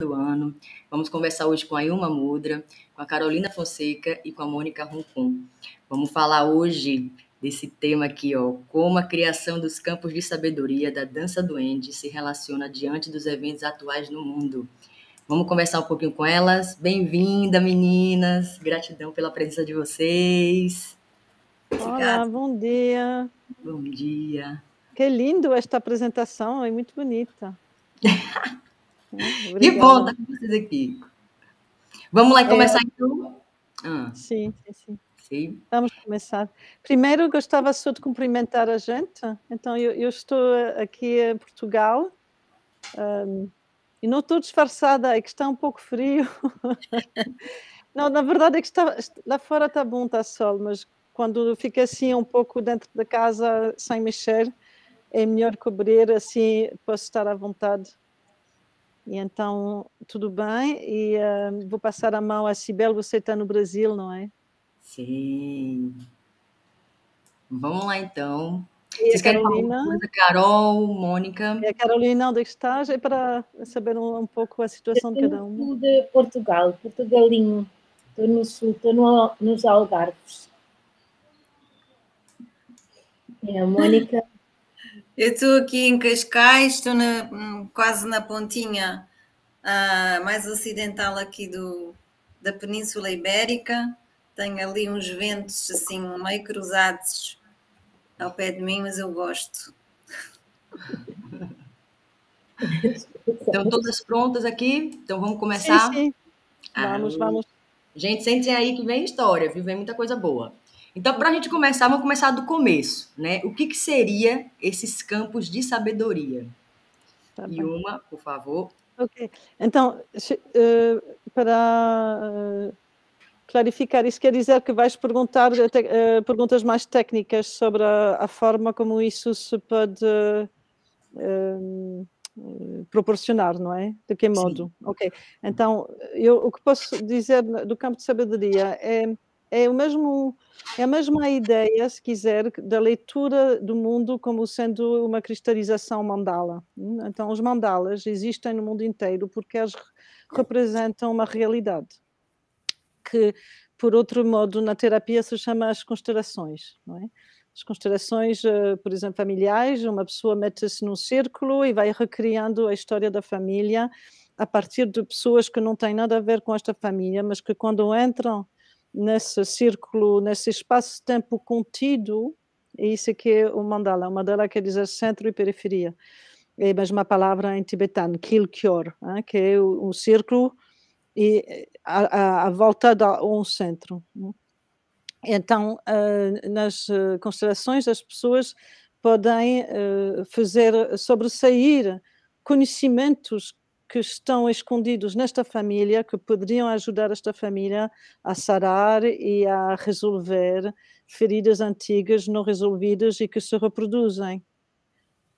do ano. Vamos conversar hoje com a Ilma Mudra, com a Carolina Fonseca e com a Mônica Roncon. Vamos falar hoje desse tema aqui, ó, como a criação dos campos de sabedoria da dança do Ende se relaciona diante dos eventos atuais no mundo. Vamos conversar um pouquinho com elas. Bem-vinda, meninas. Gratidão pela presença de vocês. Olá, bom dia. Bom dia. Que lindo esta apresentação, é muito bonita. que bom estar com vocês aqui. Vamos lá começar é... então? Ah. Sim, sim, sim, sim. Vamos começar. Primeiro, gostava só de cumprimentar a gente. Então, eu, eu estou aqui em Portugal um, e não estou disfarçada, é que está um pouco frio. não, na verdade é que está, lá fora está bom, está sol, mas quando fica assim um pouco dentro da casa sem mexer, é melhor cobrir, assim posso estar à vontade. E então, tudo bem, e uh, vou passar a mão a Sibel, você está no Brasil, não é? Sim. Vamos lá então. E Vocês querem Carolina? falar coisa? Carol, Mônica? E a Carolina, onde estás? É para saber um, um pouco a situação de cada um. de Portugal, Portugalinho. Estou no sul, estou no, nos Algarves. É a Mônica eu estou aqui em Cascais, estou na, quase na pontinha uh, mais ocidental aqui do, da Península Ibérica. Tenho ali uns ventos assim meio cruzados ao pé de mim, mas eu gosto. Estão todas prontas aqui? Então vamos começar? Sim, sim. Vamos, ah, vamos. Gente, sentem aí que vem história, viu? Vem muita coisa boa. Então, para a gente começar, vamos começar do começo, né? O que, que seria esses campos de sabedoria? Tá e uma, por favor. Ok. Então, uh, para uh, clarificar, isso quer dizer que vais perguntar uh, perguntas mais técnicas sobre a, a, forma como isso se pode proporcionar, não é? De que modo? Sim. Ok. Então, eu, o que posso dizer do campo de sabedoria é é, o mesmo, é a mesma ideia, se quiser, da leitura do mundo como sendo uma cristalização mandala. Então, os mandalas existem no mundo inteiro porque eles representam uma realidade que, por outro modo, na terapia se chama as constelações, não é? As constelações, eh, por exemplo, familiares, uma pessoa mete-se num círculo e vai recriando a história da família a partir de pessoas que não têm nada a ver com esta família, mas que quando entram nesse círculo, nesse espaço-tempo contido, é isso que é o mandala. O mandala quer dizer centro e periferia. É a mesma palavra em tibetano, kilkyor, que é um círculo e a, a, volta de um centro. Então, uh, nas uh, constelações, as pessoas podem fazer sobressair conhecimentos que estão escondidos nesta família, que poderiam ajudar esta família a sarar e a resolver feridas antigas não resolvidas e que se reproduzem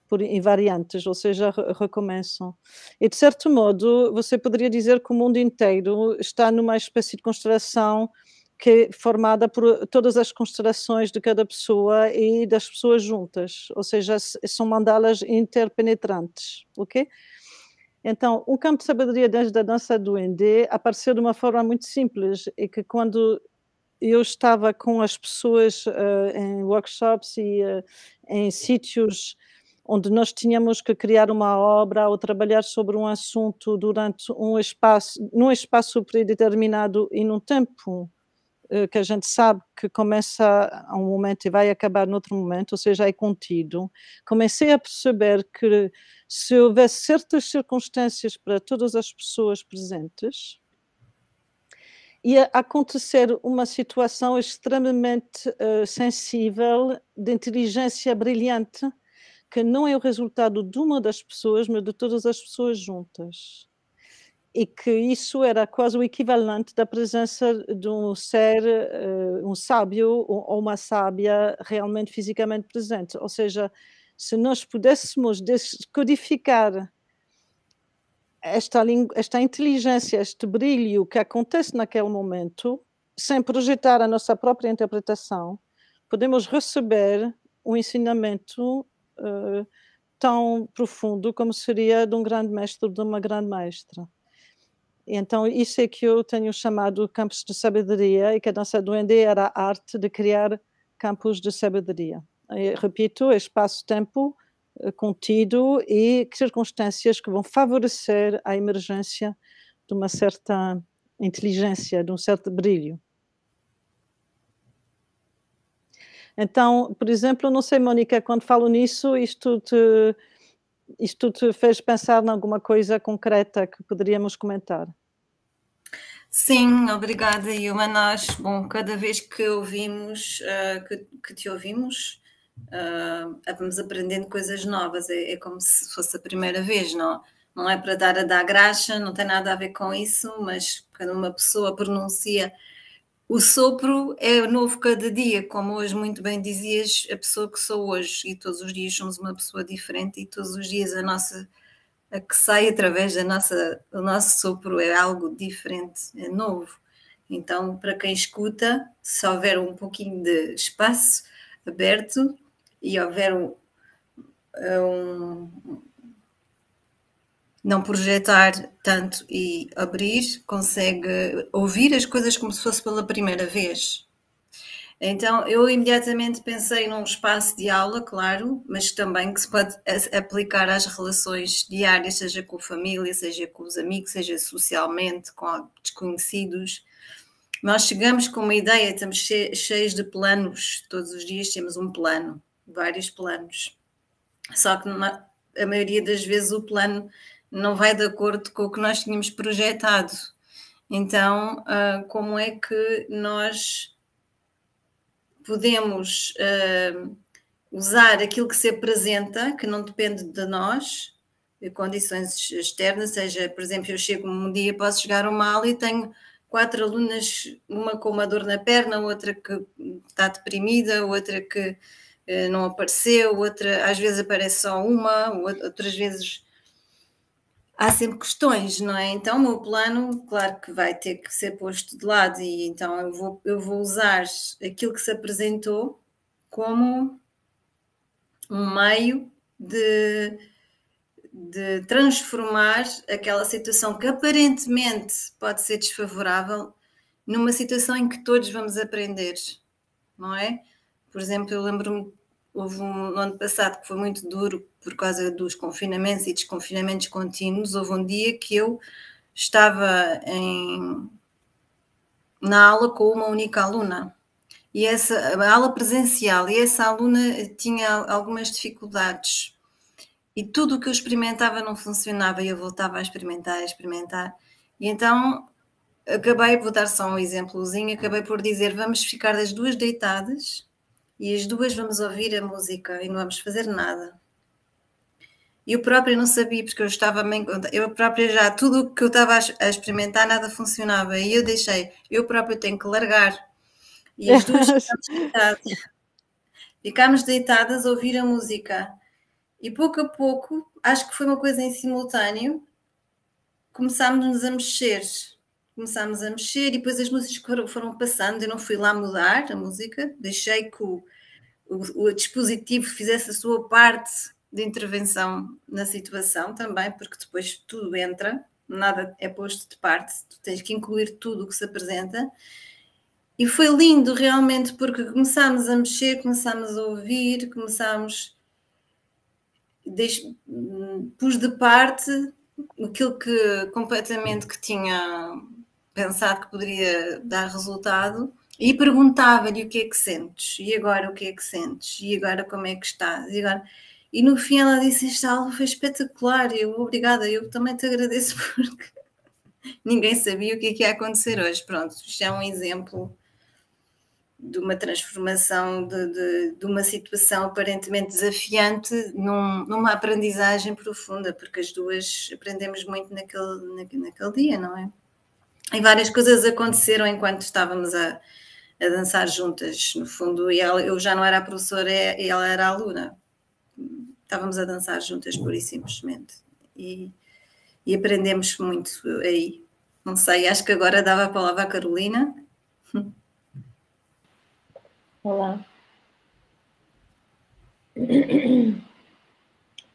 por invariantes, ou seja, recomeçam. E de certo modo, você poderia dizer que o mundo inteiro está numa espécie de constelação que é formada por todas as constelações de cada pessoa e das pessoas juntas, ou seja, são mandalas interpenetrantes, ok? Então, o campo de sabedoria desde a dança do Ende apareceu de uma forma muito simples, e que quando eu estava com as pessoas uh, em workshops e uh, em sítios onde nós tínhamos que criar uma obra ou trabalhar sobre um assunto durante um espaço, num espaço predeterminado e num tempo que a gente sabe que começa a um momento e vai acabar noutro momento, ou seja, é contido, comecei a perceber que se houvesse certas circunstâncias para todas as pessoas presentes, ia acontecer uma situação extremamente uh, sensível, de inteligência brilhante, que não é o resultado de uma das pessoas, mas de todas as pessoas juntas. E que isso era quase o equivalente da presença de um ser, uh, um sábio ou uma sábia realmente fisicamente presente. Ou seja, se nós pudéssemos descodificar esta, esta inteligência, este brilho que acontece naquele momento, sem projetar a nossa própria interpretação, podemos receber um ensinamento uh, tão profundo como seria de um grande mestre de uma grande mestra. Então, isso é que eu tenho chamado campos de sabedoria e que a dança do Ende era a arte de criar campos de sabedoria. E, repito, espaço-tempo eh, contido e circunstâncias que vão favorecer a emergência de uma certa inteligência, de um certo brilho. Então, por exemplo, não sei, Mónica, quando falo nisso, isto te, isto te fez pensar em alguma coisa concreta que poderíamos comentar? Sim, obrigada, Ilma. Nós, bom, cada vez que ouvimos, uh, que, que, te ouvimos, uh, vamos aprendendo coisas novas. É, é, como se fosse a primeira vez, não? Não é para dar a dar graxa, não tem nada a ver com isso, mas quando uma pessoa pronuncia o sopro é novo cada dia, como hoje muito bem dizias, a pessoa que sou hoje, e todos os dias somos uma pessoa diferente, e todos os dias a nossa a que sai através da nossa, do nosso sopro é algo diferente, é novo. Então, para quem escuta, se houver um pouquinho de espaço aberto e houver um, um não projetar tanto e abrir, consegue ouvir as coisas como se fosse pela primeira vez. Então, eu imediatamente pensei num espaço de aula, claro, mas também que se pode aplicar às relações diárias, seja com a família, seja com os amigos, seja socialmente, com desconhecidos. Nós chegamos com uma ideia, estamos cheios de planos, todos os dias temos um plano, vários planos. Só que a maioria das vezes o plano não vai de acordo com o que nós tínhamos projetado. Então, uh, como é que nós podemos uh, usar aquilo que se apresenta, que não depende de nós, de condições externas, seja, por exemplo, eu chego um dia, posso chegar a uma aula e tenho quatro alunas, uma com uma dor na perna, outra que está deprimida, outra que uh, não apareceu, outra às vezes aparece só uma, outras vezes há sempre questões, não é? Então, o meu plano, claro que vai ter que ser posto de lado, e então eu vou, eu vou usar aquilo que se apresentou como um meio de, de transformar aquela situação que aparentemente pode ser desfavorável numa situação em que todos vamos aprender, não é? Por exemplo, eu lembro-me houve um no ano passado que foi muito duro por causa dos confinamentos e desconfinamentos contínuos. Houve um dia que eu estava em, na aula com uma única aluna e essa a aula presencial e essa aluna tinha algumas dificuldades e tudo o que eu experimentava não funcionava e eu voltava a experimentar, a experimentar. E então acabei, vou dar só um exemplozinho, acabei por dizer vamos ficar das duas deitadas e as duas vamos ouvir a música e não vamos fazer nada. E eu própria não sabia, porque eu estava eu própria já, tudo o que eu estava a experimentar, nada funcionava. E eu deixei, eu própria tenho que largar. E as duas ficámos deitadas. Ficámos deitadas a ouvir a música. E pouco a pouco, acho que foi uma coisa em simultâneo, começámos-nos a mexer. Começámos a mexer e depois as músicas foram, passando. Eu não fui lá mudar a música, deixei que o, o, o dispositivo fizesse a sua parte de intervenção na situação também, porque depois tudo entra, nada é posto de parte, tu tens que incluir tudo o que se apresenta. E foi lindo realmente porque começámos a mexer, começámos a ouvir, começámos. Deixo, pus de parte aquilo que completamente que tinha pensado que poderia dar resultado e perguntava-lhe o que é que sentes, e agora o que é que sentes, e agora como é que estás, e agora e no fim ela disse: Esta aula foi espetacular. Eu, obrigada, eu também te agradeço porque ninguém sabia o que, é que ia acontecer hoje. Pronto, isto é um exemplo de uma transformação de, de, de uma situação aparentemente desafiante num, numa aprendizagem profunda, porque as duas aprendemos muito naquele, naquele, naquele dia, não é? E várias coisas aconteceram enquanto estávamos a, a dançar juntas, no fundo, e ela, eu já não era a professora e ela era a aluna estávamos a dançar juntas, pura e simplesmente. E, e aprendemos muito aí. Não sei, acho que agora dava a palavra à Carolina. Olá.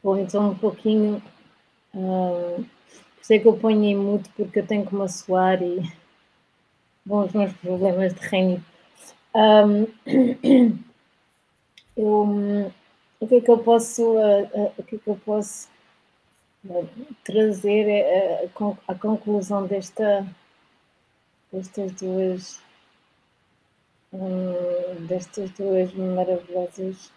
Bom, então um pouquinho. Uh, sei que eu ponho em mute porque eu tenho que me assoar e. Bom, os meus problemas de reino. Um, eu, o que é que eu posso, uh, uh, o que é que eu posso uh, trazer a, conclusão desta, destas duas hum, destas duas maravilhosas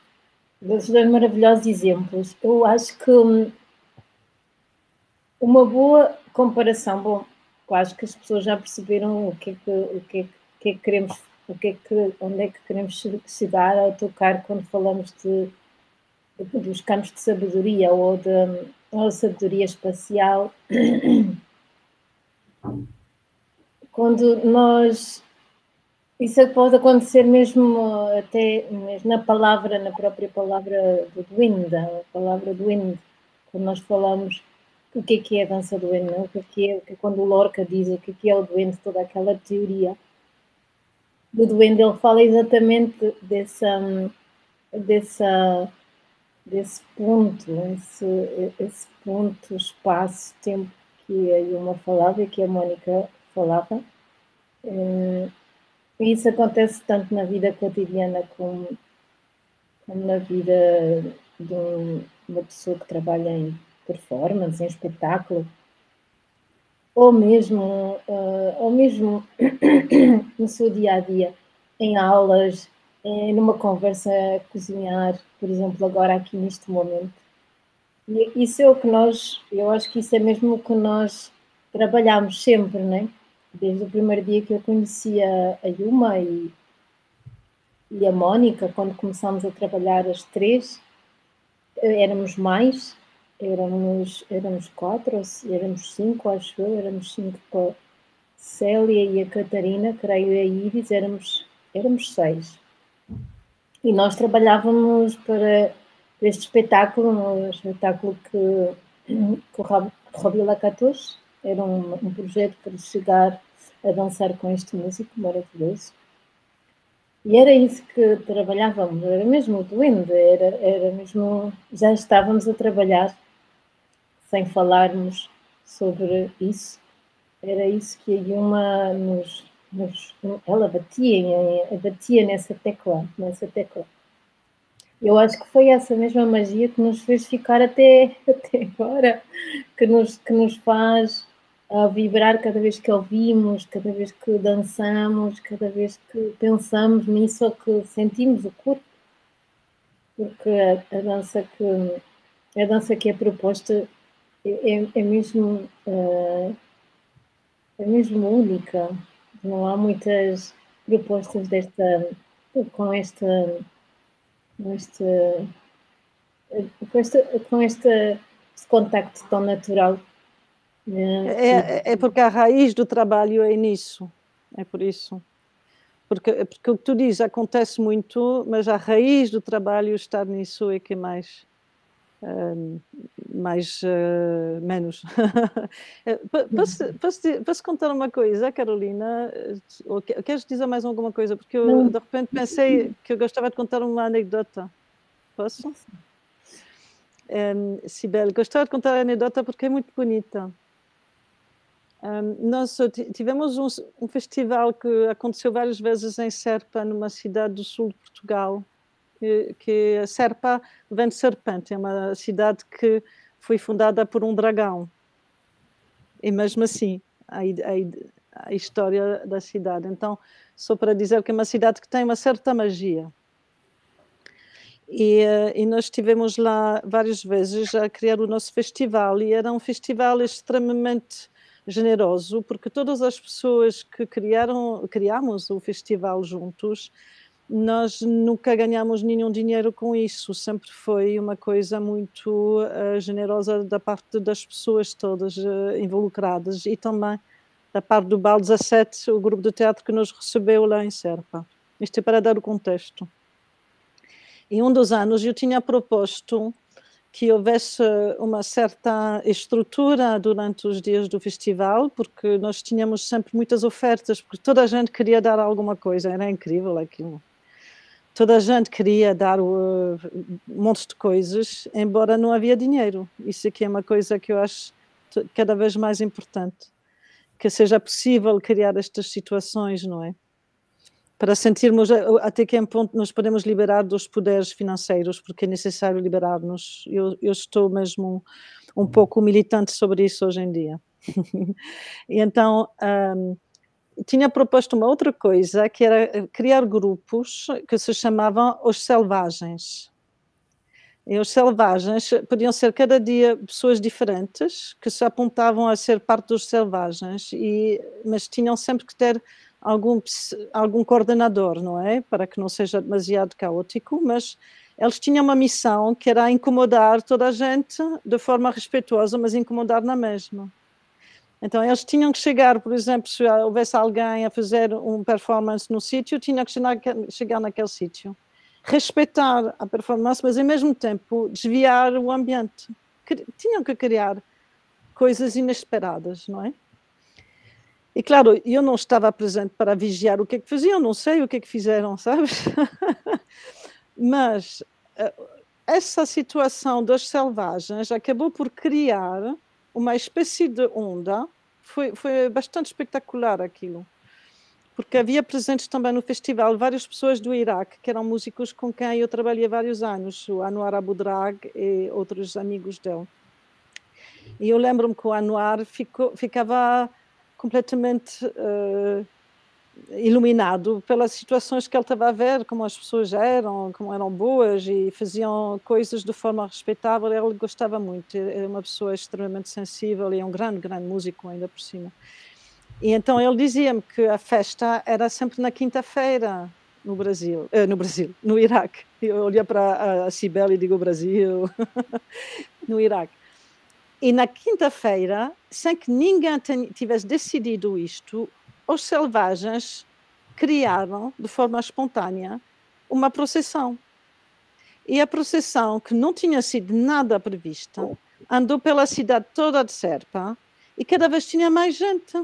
destes dois maravilhosos exemplos. Eu acho que hum, uma boa comparação, bom, acho que as pessoas já perceberam o que é que, o que, é que, é que queremos, o que é que, onde é que queremos chegar ao tocar quando falamos de, de dos campos de sabedoria ou de ou sabedoria espacial. Quando nós isso pode acontecer mesmo até mesmo na palavra, na própria palavra do Wind, a palavra do Wind, quando nós falamos o que é que é a dança do Wind, o que é que é, é quando o Lorca diz o que é que é o Duende, toda aquela teoria. Do Duende, ele fala exatamente dessa, dessa, desse ponto, esse, esse ponto, espaço, tempo que a Yuma falava e que a Mónica falava. Eh, e isso acontece tanto na vida cotidiana como, como na vida de um, uma pessoa que trabalha em performance, em espetáculo, ou mesmo, uh, ou mesmo no seu dia a dia, em aulas, em, numa conversa a cozinhar, por exemplo, agora aqui neste momento. E isso é o que nós, eu acho que isso é mesmo o que nós trabalhamos sempre, não é? desde o primeiro dia que eu conhecia a Yuma e, e a Mónica, quando começámos a trabalhar as três, eh, éramos mais, éramos, éramos quatro, éramos cinco, acho eu, éramos cinco com a Célia e a Catarina, creio, e a Iris, éramos, éramos seis. E nós trabalhávamos para, este espetáculo, um espetáculo que, que o Robbie Lacatus era um, um projeto para chegar a dançar com este músico maravilhoso. E era isso que trabalhávamos, era mesmo o duende, era, era mesmo, já estávamos a trabalhar sem falarmos sobre isso. Era isso que a Yuma nos, nos ela batia, batia nessa tecla, nessa tecla. Eu acho que foi essa mesma magia que nos fez ficar até, até agora, que nos, que nos faz a vibrar cada vez que ouvimos, cada vez que dançamos, cada vez que pensamos nisso ou que sentimos o corpo. Porque a, a dança que a dança que é proposta é, é mesmo uh, é mesmo única. Não há muitas propostas desta com esta com este com com este, contacto tão natural é, é, é, porque a raiz do trabalho é nisso, é por isso. Porque, porque o que tu dizes acontece muito, mas a raiz do trabalho está nisso é que é mais. Uh, mais uh, menos. Eh, posso, posso, posso, contar uma coisa, Carolina? Ou queres dizer mais alguma coisa? Porque eu de repente pensei que eu gostava de contar uma anedota. Posso? Um, Sibel, gostava de contar a anedota porque é muito bonita. Um, nós tivemos um, um, festival que aconteceu várias vezes em Serpa, numa cidade do sul de Portugal, que, que Serpa vem de serpente, é uma cidade que foi fundada por um dragão. E mesmo assim, a, a, a história da cidade. Então, só para dizer que é uma cidade que tem uma certa magia. E, eh, e, nós estivemos lá várias vezes a criar o nosso festival e era um festival extremamente generoso, porque todas as pessoas que criaram, criamos o festival juntos, nós nunca ganhamos nenhum dinheiro com isso, sempre foi uma coisa muito uh, generosa da parte das pessoas todas uh, involucradas e também da parte do BAL 17, o grupo de teatro que nos recebeu lá em Serpa. Isto é para dar o contexto. E um dos anos eu tinha proposto que houvesse uma certa estrutura durante os dias do festival, porque nós tínhamos sempre muitas ofertas, porque toda a gente queria dar alguma coisa, era incrível aquilo. Toda a gente queria dar uh, um monte de coisas, embora não havia dinheiro. Isso aqui é uma coisa que eu acho cada vez mais importante que seja possível criar estas situações, não é? Para sentirmos até que ponto nos podemos liberar dos poderes financeiros, porque é necessário liberar-nos. Eu, eu, estou mesmo um pouco militante sobre isso hoje em dia. e então, um, tinha proposto uma outra coisa, que era criar grupos que se chamavam os selvagens. E os selvagens podiam ser cada dia pessoas diferentes que se apontavam a ser parte dos selvagens, e, mas tinham sempre que ter algum, algum coordenador, não é? Para que não seja demasiado caótico, mas eles tinham uma missão que era incomodar toda a gente de forma respeitosa, mas incomodar na mesma. Então eles tinham que chegar, por exemplo, se houvesse alguém a fazer um performance no sítio, tinha que chegar naquele sítio respeitar a performance, mas ao mesmo tempo desviar o ambiente. Tinham que criar coisas inesperadas, não é? E claro, eu não estava presente para vigiar o que é que faziam, não sei o que é que fizeram, sabes? mas eh, essa situação dos selvagens acabou por criar uma espécie de onda, foi, foi bastante espetacular aquilo porque havia presentes também no festival várias pessoas do Iraque, que eram músicos com quem eu trabalhei vários anos, o Anwar Abudrag e outros amigos dele. E eu lembro-me que o Anwar ficou, ficava completamente uh, iluminado pelas situações que ele estava a ver, como as pessoas eram, como eram boas e faziam coisas de forma respeitável. Ele gostava muito, era uma pessoa extremamente sensível e é um grande, grande músico ainda por cima. E então ele dizia-me que a festa era sempre na quinta-feira no Brasil, eh, no Brasil, no Iraque. Eu olhei para a Cibele e digo Brasil, no Iraque. E na quinta-feira, sem que ninguém tivesse decidido isto, os selvagens criaram, de forma espontânea, uma procissão. E a procissão, que não tinha sido nada prevista, andou pela cidade toda de Serpa e cada vez tinha mais gente.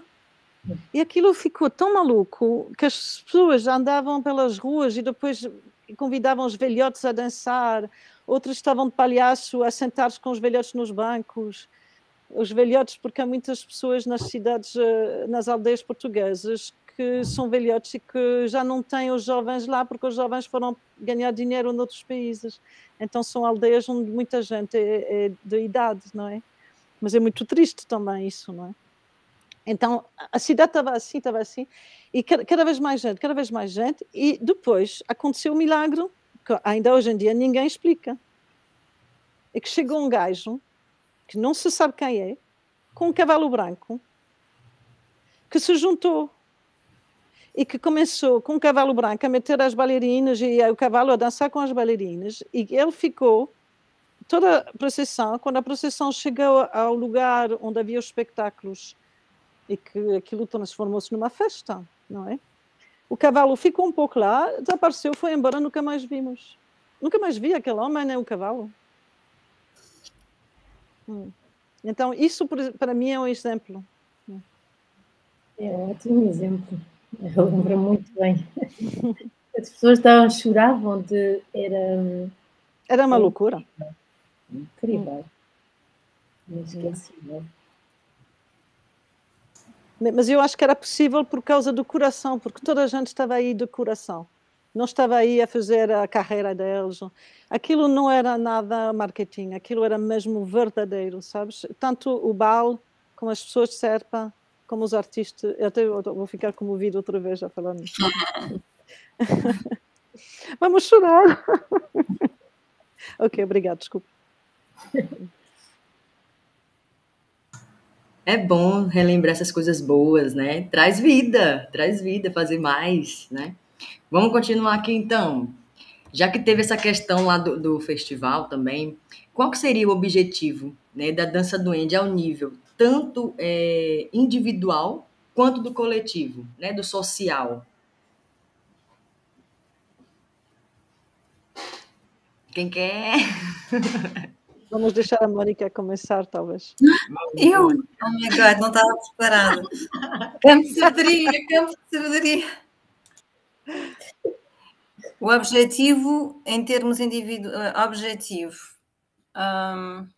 E aquilo ficou tão maluco que as pessoas andavam pelas ruas e depois convidavam os velhotes a dançar, outros estavam de palhaço a sentar-se com os velhotes nos bancos. Os velhotes, porque há muitas pessoas nas cidades, eh, nas aldeias portuguesas, que são velhotes e que já não têm os jovens lá, porque os jovens foram ganhar dinheiro noutros países. Então são aldeias onde muita gente é, é de idade, não é? Mas é muito triste também isso, não é? Então a cidade estava assim, estava assim, e cada vez mais gente, cada vez mais gente, e depois aconteceu um milagre que ainda hoje em dia ninguém explica. É que chegou um gajo, que não se sabe quem é, com um cavalo branco, que se juntou e que começou com um cavalo branco a meter as bailarinas e o cavalo a dançar com as bailarinas, e ele ficou toda a procissão, quando a procissão chegou ao lugar onde havia os espetáculos e que aquilo transformou-se numa festa, não é? O cavalo ficou um pouco lá, desapareceu, foi embora, nunca mais vimos. Nunca mais vi aquele homem nem o cavalo. Hum. Então, isso para mim é um exemplo. É um ótimo exemplo. Eu lembro muito bem. As pessoas estavam, choravam de. Era, era uma loucura. Incrível. Inesquecível. Mas eu acho que era possível por causa do coração, porque toda a gente estava aí de coração. Não estava aí a fazer a carreira deles. Aquilo não era nada marketing, aquilo era mesmo verdadeiro, sabes? Tanto o Bal, como as pessoas de Serpa, como os artistas. Eu até vou ficar comovido outra vez a falar nisso. Vamos chorar. ok, obrigado, desculpa. É bom relembrar essas coisas boas, né? Traz vida, traz vida, fazer mais, né? Vamos continuar aqui então. Já que teve essa questão lá do, do festival também, qual que seria o objetivo né, da dança duende ao nível tanto é, individual quanto do coletivo, né, do social? Quem quer? Vamos deixar a Mónica começar, talvez. Eu? Oh my God, não estava preparada. Campo de sabedoria, campo de sabedoria. O objetivo, em termos individuais, eh, objetivo. Um,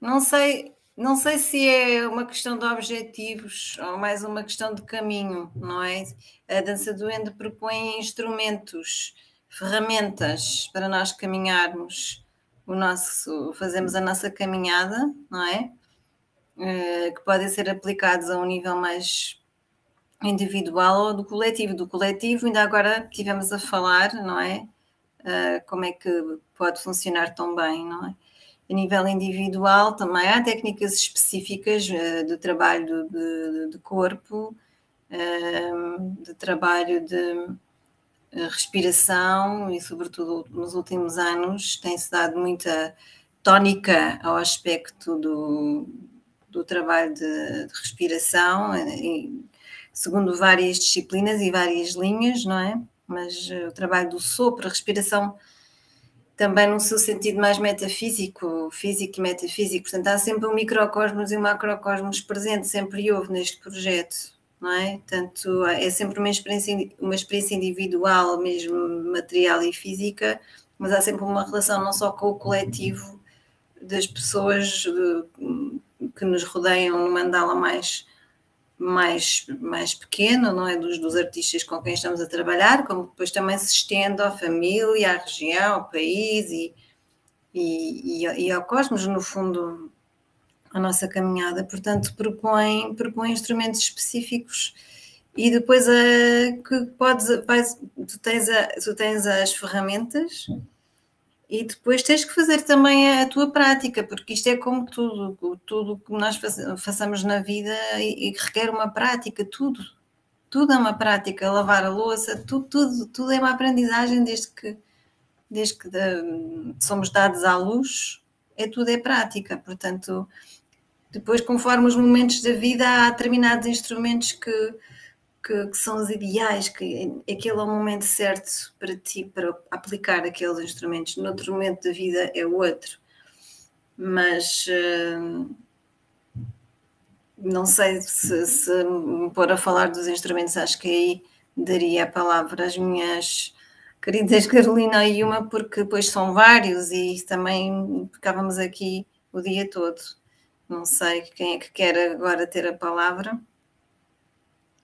Não sei, não sei se é uma questão de objetivos ou mais uma questão de caminho, não é? A dança do Ende propõe instrumentos, ferramentas para nós caminharmos o nosso, fazemos a nossa caminhada, não é? Uh, que podem ser aplicados a um nível mais individual ou do coletivo. Do coletivo, ainda agora tivemos a falar, não é? Uh, como é que pode funcionar tão bem, não é? A nível individual também há técnicas específicas uh, de trabalho de, de corpo, de trabalho de respiração e, sobretudo, nos últimos anos tem-se dado muita tónica ao aspecto do, do trabalho de, de respiração, e, segundo várias disciplinas e várias linhas, não é? Mas o trabalho do sopro, a respiração também no seu sentido mais metafísico, físico e metafísico. Portanto, há sempre um microcosmos e um macrocosmos presente, sempre houve neste projeto, não é? Portanto, é sempre uma experiência, uma experiência individual, mesmo material e física, mas há sempre uma relação não só com o coletivo das pessoas que nos rodeiam no mandala mais mais, mais pequeno, não é? Dos, dos artistas com quem estamos a trabalhar, como depois também se estende à família, à região, ao país e, e, e, e ao cosmos, no fundo, a nossa caminhada. Portanto, propõe, propõe instrumentos específicos e depois a, que podes, vais, tu, tens a, tu tens as ferramentas e depois tens que fazer também a tua prática, porque isto é como tudo, tudo que nós façamos na vida e, requer uma prática, tudo. Tudo é uma prática, lavar a louça, tudo, tudo, tudo é uma aprendizagem desde que, desde que somos dados à luz, é tudo é prática. Portanto, depois, conforme os momentos da vida, há determinados instrumentos que, que, que, são os ideais, que aquele é o momento certo para ti, para aplicar aqueles instrumentos. No outro momento da vida é outro. Mas uh, não sei se, se me pôr a falar dos instrumentos, acho que aí daria a palavra às minhas queridas Carolina e uma, porque depois são vários e também ficávamos aqui o dia todo. Não sei quem é que quer agora ter a palavra.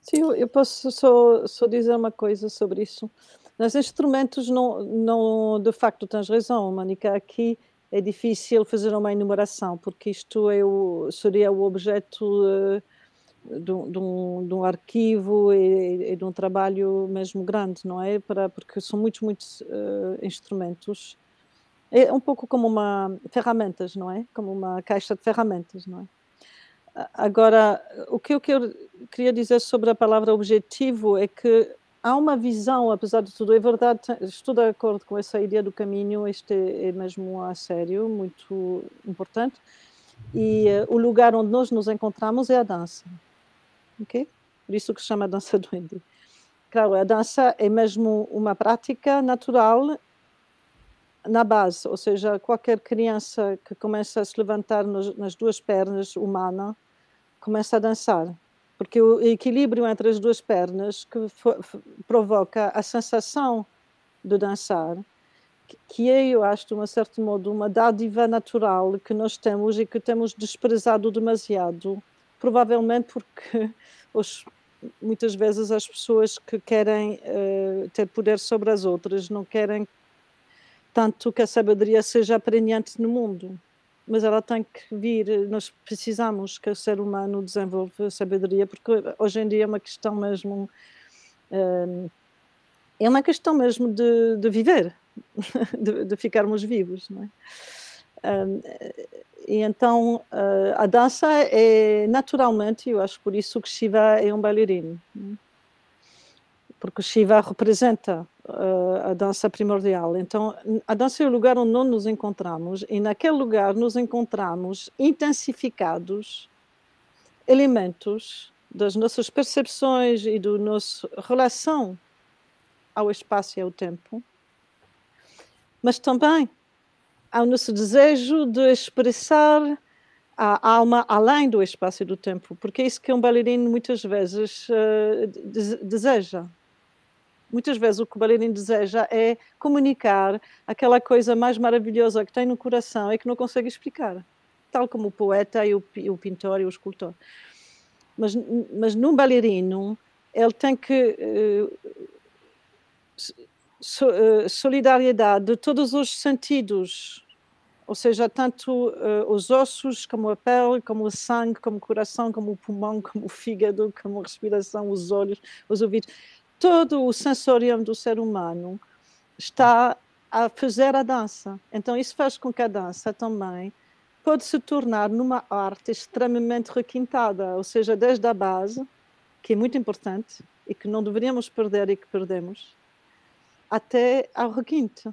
Sim, eu posso só, só dizer uma coisa sobre isso. Nos instrumentos, não, não, de facto, tens razão, Mónica. Aqui é difícil fazer uma enumeração, porque isto é o, seria o objeto uh, de, de, um, de, um, arquivo e, e, de um trabalho mesmo grande, não é? Para, porque são muitos, muitos uh, instrumentos. É um pouco como uma ferramentas, não é? Como uma caixa de ferramentas, não é? Agora, o que eu queria dizer sobre a palavra objetivo é que há uma visão, apesar de tudo, é verdade, estou de acordo com essa ideia do caminho, este é, mesmo a sério, muito importante, e uh, o lugar onde nós nos encontramos é a dança, ok? Por isso que se chama dança do Índio. Claro, a dança é mesmo uma prática natural na base, ou seja, qualquer criança que começa a se levantar nos, nas duas pernas humana começa a dançar, porque o equilíbrio entre as duas pernas que provoca a sensação de dançar, que é, eu acho, de um certo modo, uma dádiva natural que nós temos e que temos desprezado demasiado, provavelmente porque os, muitas vezes as pessoas que querem uh, ter poder sobre as outras não querem tanto que a sabedoria seja apremiante no mundo mas ela tem que vir, nós precisamos que o ser humano desenvolva sabedoria, porque hoje em dia é uma questão mesmo, hum, é uma questão mesmo de, de viver, de, de, ficarmos vivos, não é? Um, e então uh, a dança é naturalmente, eu acho por isso que Shiva é um bailarino, é? Porque Shiva representa uh, a dança primordial. Então, a dança é o lugar onde nós nos encontramos, e naquele lugar nos encontramos intensificados elementos das nossas percepções e da nossa relação ao espaço e ao tempo, mas também ao nosso desejo de expressar a alma além do espaço e do tempo, porque é isso que um bailarino muitas vezes uh, deseja muitas vezes o que o bailarino deseja é comunicar aquela coisa mais maravilhosa que tem no coração e que não consegue explicar. tal como o poeta e o, o pintor e o escultor. Mas, mas num bailarino, ele tem que uh, so, uh, solidariedade de todos os sentidos, ou seja, tanto uh, os ossos, como a pele, como o sangue, como o coração, como o pulmão, como o fígado, como a respiração, os olhos, os ouvidos. Todo o sensorium do ser humano está a fazer a dança. Então, isso faz com que a dança também pode se tornar numa arte extremamente requintada, ou seja, desde a base, que é muito importante e que não deveríamos perder e que perdemos, até ao requinte.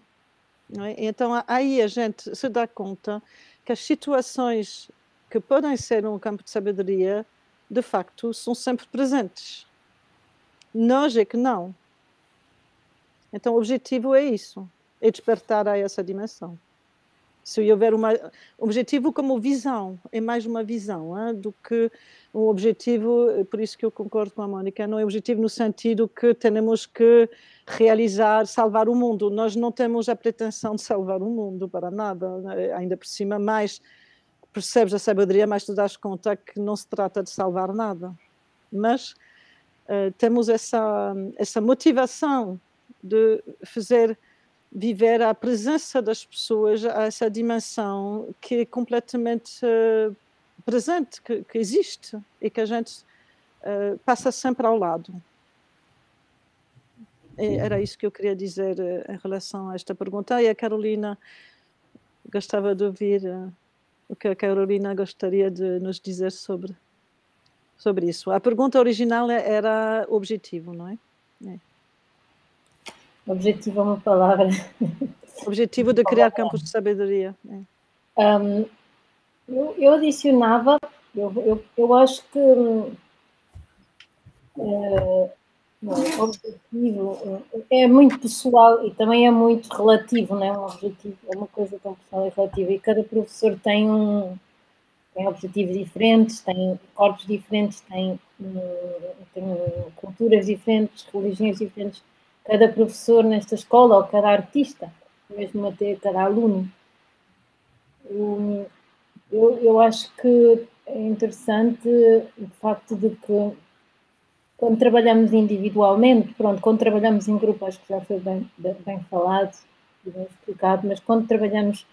É? Então aí a gente se dá conta que as situações que podem ser um campo de sabedoria, de facto, são sempre presentes. Nós é que não. Então o objetivo é isso, é despertar a essa dimensão se houver uma objetivo como visão, é mais uma visão hein, do que um objetivo, por isso que eu concordo com a Mónica, não é objetivo no sentido que temos que realizar, salvar o mundo. Nós não temos a pretensão de salvar o mundo para nada, né? ainda por cima, mais percebes a sabedoria, mais te das conta que não se trata de salvar nada. Mas uh, temos essa, essa motivação de fazer viver a presença das pessoas, essa dimensão que é completamente uh, presente, que, que, existe e que a gente uh, passa sempre ao lado. E era isso que eu queria dizer uh, em relação a esta pergunta. E a Carolina gostava de ouvir o que a Carolina gostaria de nos dizer sobre, sobre isso. A pergunta original era o objetivo, não é? é. Objetivo é uma palavra. Objetivo de criar campos de sabedoria. É. Um, eu, eu, adicionava, eu, eu, eu acho que uh, não, objetivo é muito pessoal e também é muito relativo, não é? Um objetivo é uma coisa tão pessoal e relativa e cada professor tem um tem objetivos diferentes, tem corpos diferentes, tem, tem culturas diferentes, religiões diferentes cada professor nesta escola, ou cada artista, mesmo até cada aluno. Eu, eu acho que é interessante o facto de que quando trabalhamos individualmente, pronto, quando trabalhamos em grupo, acho que já foi bem, bem falado e bem explicado, mas quando trabalhamos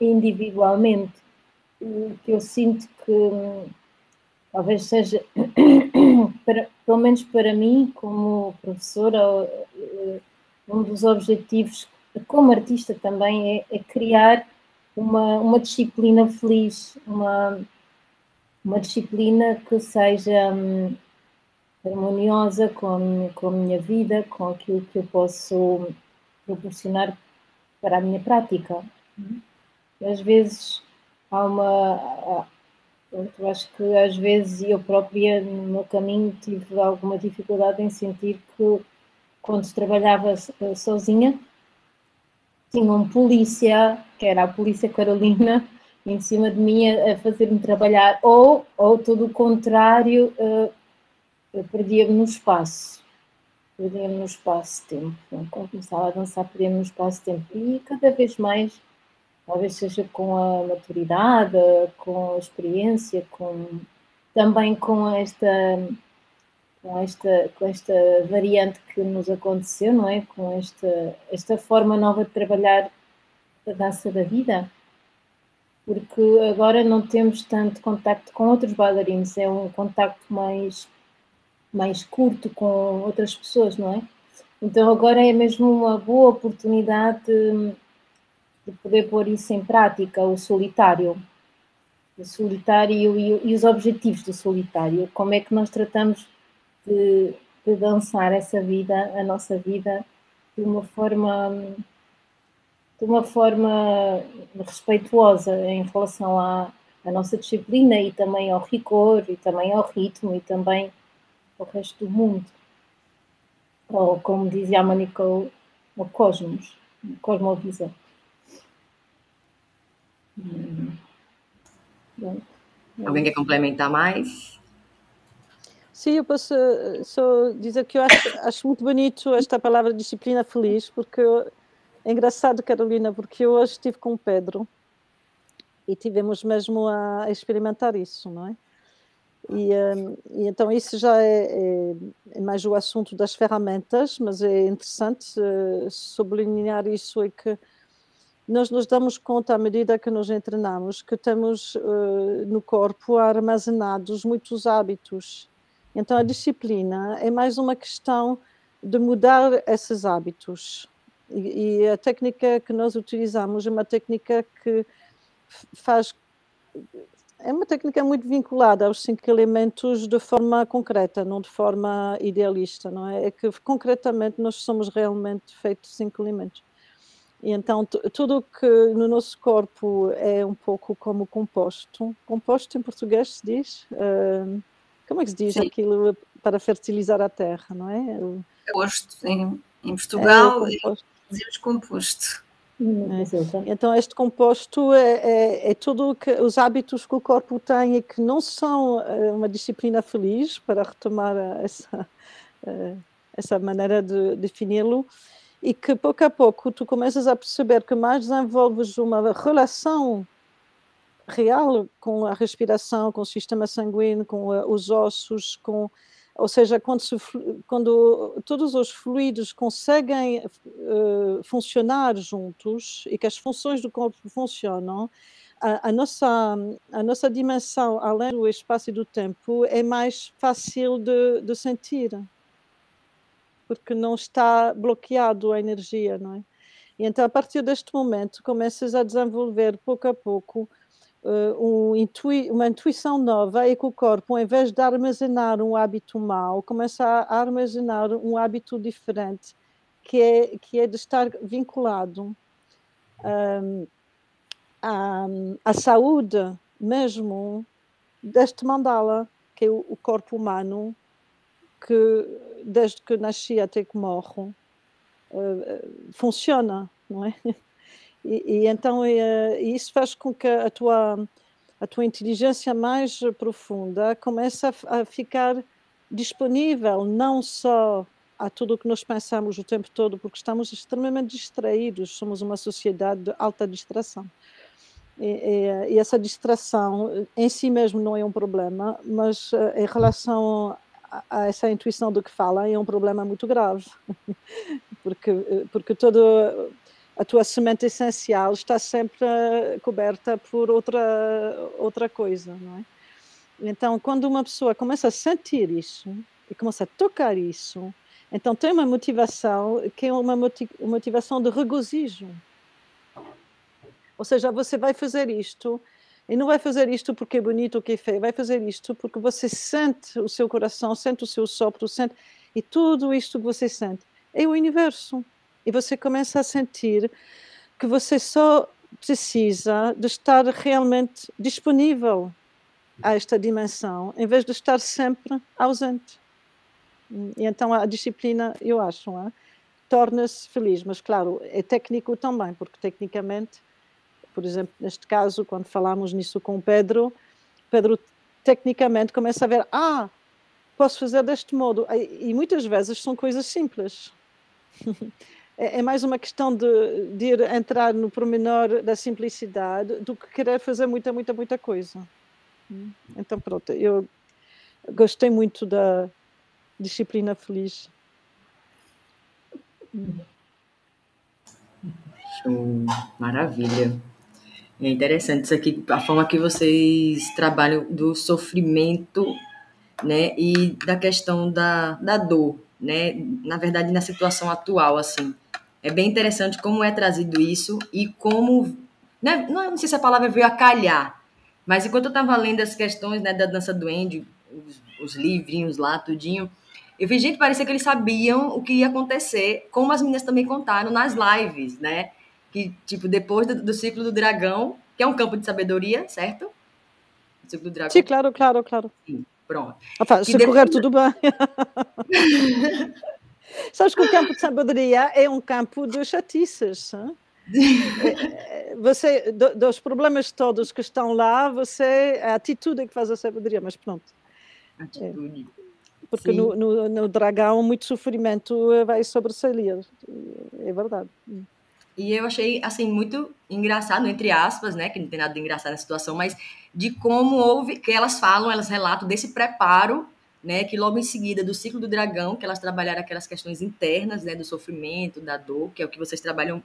individualmente, que eu sinto que talvez seja, para, pelo menos para mim, como professora, eh, um dos objetivos como artista também é, é criar uma, uma disciplina feliz, uma, uma disciplina que seja hum, harmoniosa com, com a minha vida, com aquilo que eu posso proporcionar para a minha prática. às vezes há uma, eu acho que às vezes eu própria no meu caminho tive alguma dificuldade em sentir que quando trabalhava eh, sozinha tinha um polícia, que era a polícia Carolina, em cima de mim a, fazer-me trabalhar, ou, ou todo o contrário, uh, eu perdia-me no espaço, perdia-me no espaço-tempo. Quando começava a dançar, perdia-me no espaço-tempo. E cada vez mais talvez seja com a maturidade, com a experiência, com também com esta com esta com esta variante que nos aconteceu, não é? Com esta esta forma nova de trabalhar a dança da vida, porque agora não temos tanto contacto com outros bailarinos, é um contacto mais mais curto com outras pessoas, não é? Então agora é mesmo uma boa oportunidade de, de poder pôr isso em prática, o solitário. O solitário e, e, os objetivos do solitário. Como é que nós tratamos de, de dançar essa vida, a nossa vida, de uma forma de uma forma respeituosa em relação à, à nossa disciplina e também ao rigor e também ao ritmo e também ao resto do mundo. Ou como dizia a Mónica, o cosmos, cosmovisão. Alguém quer complementar mais? Sim, eu posso eh, só dizer que eu acho, acho muito bonito esta palavra disciplina feliz, porque eu, é engraçado, Carolina, porque eu hoje estive com o Pedro e tivemos mesmo a experimentar isso, não é? E, um, e, então isso já é, é, é, mais o assunto das ferramentas, mas é interessante uh, sublinhar isso e que nós nos damos conta à medida que nos treinamos que temos uh, no corpo armazenados muitos hábitos. Então a disciplina é mais uma questão de mudar esses hábitos. E, e a técnica que nós utilizamos é uma técnica que faz é uma técnica muito vinculada aos cinco elementos de forma concreta, não de forma idealista, não é? É que concretamente nós somos realmente feitos cinco elementos. E então tudo que no nosso corpo é um pouco como composto, composto em português se diz, uh, como é que se diz Sim. aquilo para fertilizar a terra, não é? Composto, em, em Portugal é dizemos composto. É. Então, este composto é, é, é, tudo que, os hábitos que o corpo tem e que não são eh, uma disciplina feliz, para retomar essa, eh, essa maneira de defini-lo, e que pouco a pouco tu começas a perceber que mais desenvolves uma relação real com a respiração, com o sistema sanguíneo, com os ossos, com ou seja, quando, se, quando todos os fluidos conseguem uh, funcionar juntos e que as funções do corpo funcionam, a, a, nossa, a nossa dimensão, além do espaço e do tempo, é mais fácil de, de sentir, porque não está bloqueado a energia, não é? E então, a partir deste momento, começas a desenvolver pouco a pouco uh, um intui uma intuição nova é que o corpo, em vez de armazenar um hábito mau, começa a armazenar um hábito diferente, que é, que é de estar vinculado um, à, à saúde mesmo deste mandala, que é o, o corpo humano, que desde que nasci até que morro, uh, funciona, não é? E, e então é, isso faz com que a tua, a tua inteligência mais profunda comece a, a ficar disponível não só a tudo o que nós pensamos o tempo todo, porque estamos extremamente distraídos, somos uma sociedade de alta distração. E, e, e, essa distração em si mesmo não é um problema, mas em relação a, essa intuição do que fala é um problema muito grave, porque, porque todo a tua semente essencial está sempre eh, coberta por outra, outra coisa, não é? Então, quando uma pessoa começa a sentir isso e começa a tocar isso, então tem uma motivação que é uma motivação de regozijo. Ou seja, você vai fazer isto e não vai fazer isto porque é bonito ou que é feio, vai fazer isto porque você sente o seu coração, sente o seu sopro, sente e tudo isto que você sente é o universo e você começa a sentir que você só precisa de estar realmente disponível a esta dimensão, em vez de estar sempre ausente. E então a disciplina, eu acho, é? torna-se feliz, mas claro, é técnico também, porque tecnicamente, por exemplo, neste caso, quando falamos nisso com o Pedro, Pedro tecnicamente começa a ver, ah, posso fazer deste modo, e muitas vezes são coisas simples. é, é mais uma questão de, de ir entrar no pormenor da simplicidade do que querer fazer muita, muita, muita coisa. Hum? Então, pronto, eu gostei muito da disciplina feliz. Show, maravilha. É interessante isso aqui, a forma que vocês trabalham do sofrimento, né, e da questão da, da dor, né, na verdade, na situação atual, assim. É bem interessante como é trazido isso e como. Né, não sei se a palavra veio a calhar, mas enquanto eu estava lendo as questões né, da dança do Andy, os, os, livrinhos lá, tudinho, eu vi gente, parecia que eles sabiam o que ia acontecer, como as meninas também contaram nas lives, né? Que, tipo, depois do, do ciclo do dragão, que é um campo de sabedoria, certo? O ciclo do dragão. Sim, claro, claro, claro. Sim, pronto. Enfin, se depois... correr tudo bem. Sabes que o campo de sabedoria é um campo de chatices. É, você, dos problemas todos que estão lá, você, a atitude é que faz a sabedoria, mas pronto. Atitude. É, porque no, no, no, dragão muito sofrimento vai sobressair, é verdade. E eu achei, assim, muito engraçado, entre aspas, né? Que não tem nada de engraçado na situação, mas de como houve, que elas falam, elas relatam desse preparo, né? Que logo em seguida do ciclo do dragão, que elas trabalharam aquelas questões internas, né? Do sofrimento, da dor, que é o que vocês trabalham, na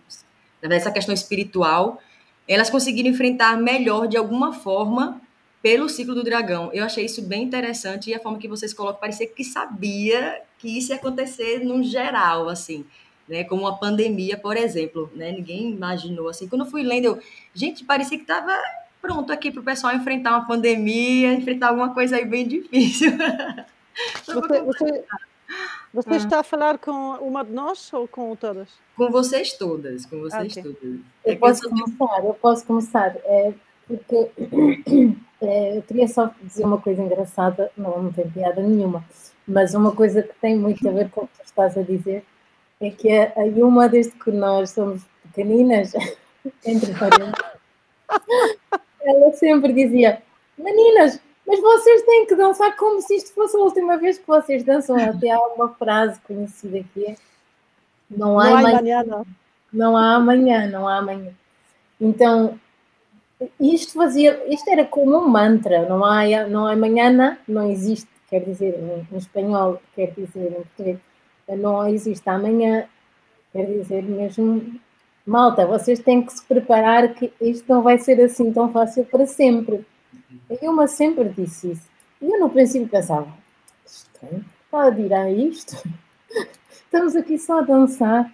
verdade, essa questão espiritual, elas conseguiram enfrentar melhor, de alguma forma, pelo ciclo do dragão. Eu achei isso bem interessante e a forma que vocês colocam, parecia que sabia que isso ia acontecer no geral, assim né? Como uma pandemia, por exemplo, né? Ninguém imaginou assim. Quando eu fui lendo, eu, gente, parecia que estava pronto aqui para o pessoal enfrentar uma pandemia, enfrentar alguma coisa aí bem difícil. você, você, você ah. está a falar com uma de nós ou com todas? Com vocês todas, com vocês okay. todas. Eu é posso eu começar, eu posso começar, é, porque é, eu queria só dizer uma coisa engraçada, não, não tem piada nenhuma, mas uma coisa que tem muito a ver com o que tu estás a dizer, é que a, a Yuma, desde que nós somos pequeninas, entre parênteses, ela sempre dizia: Meninas, mas vocês têm que dançar como se isto fosse a última vez que vocês dançam. Até há uma frase conhecida que é: Não há, não amanhã, amanhã não. não há amanhã, não há amanhã. Então, isto fazia, isto era como um mantra, não há, não há amanhã, não existe, quer dizer, em, em espanhol, quer dizer em português não existe amanhã. Quer dizer, mesmo, malta, vocês têm que se preparar que isto não vai ser assim tão fácil para sempre. Eu uma sempre disse isso. E eu no princípio pensava, estranho, pode ir a isto? Estamos aqui só a dançar.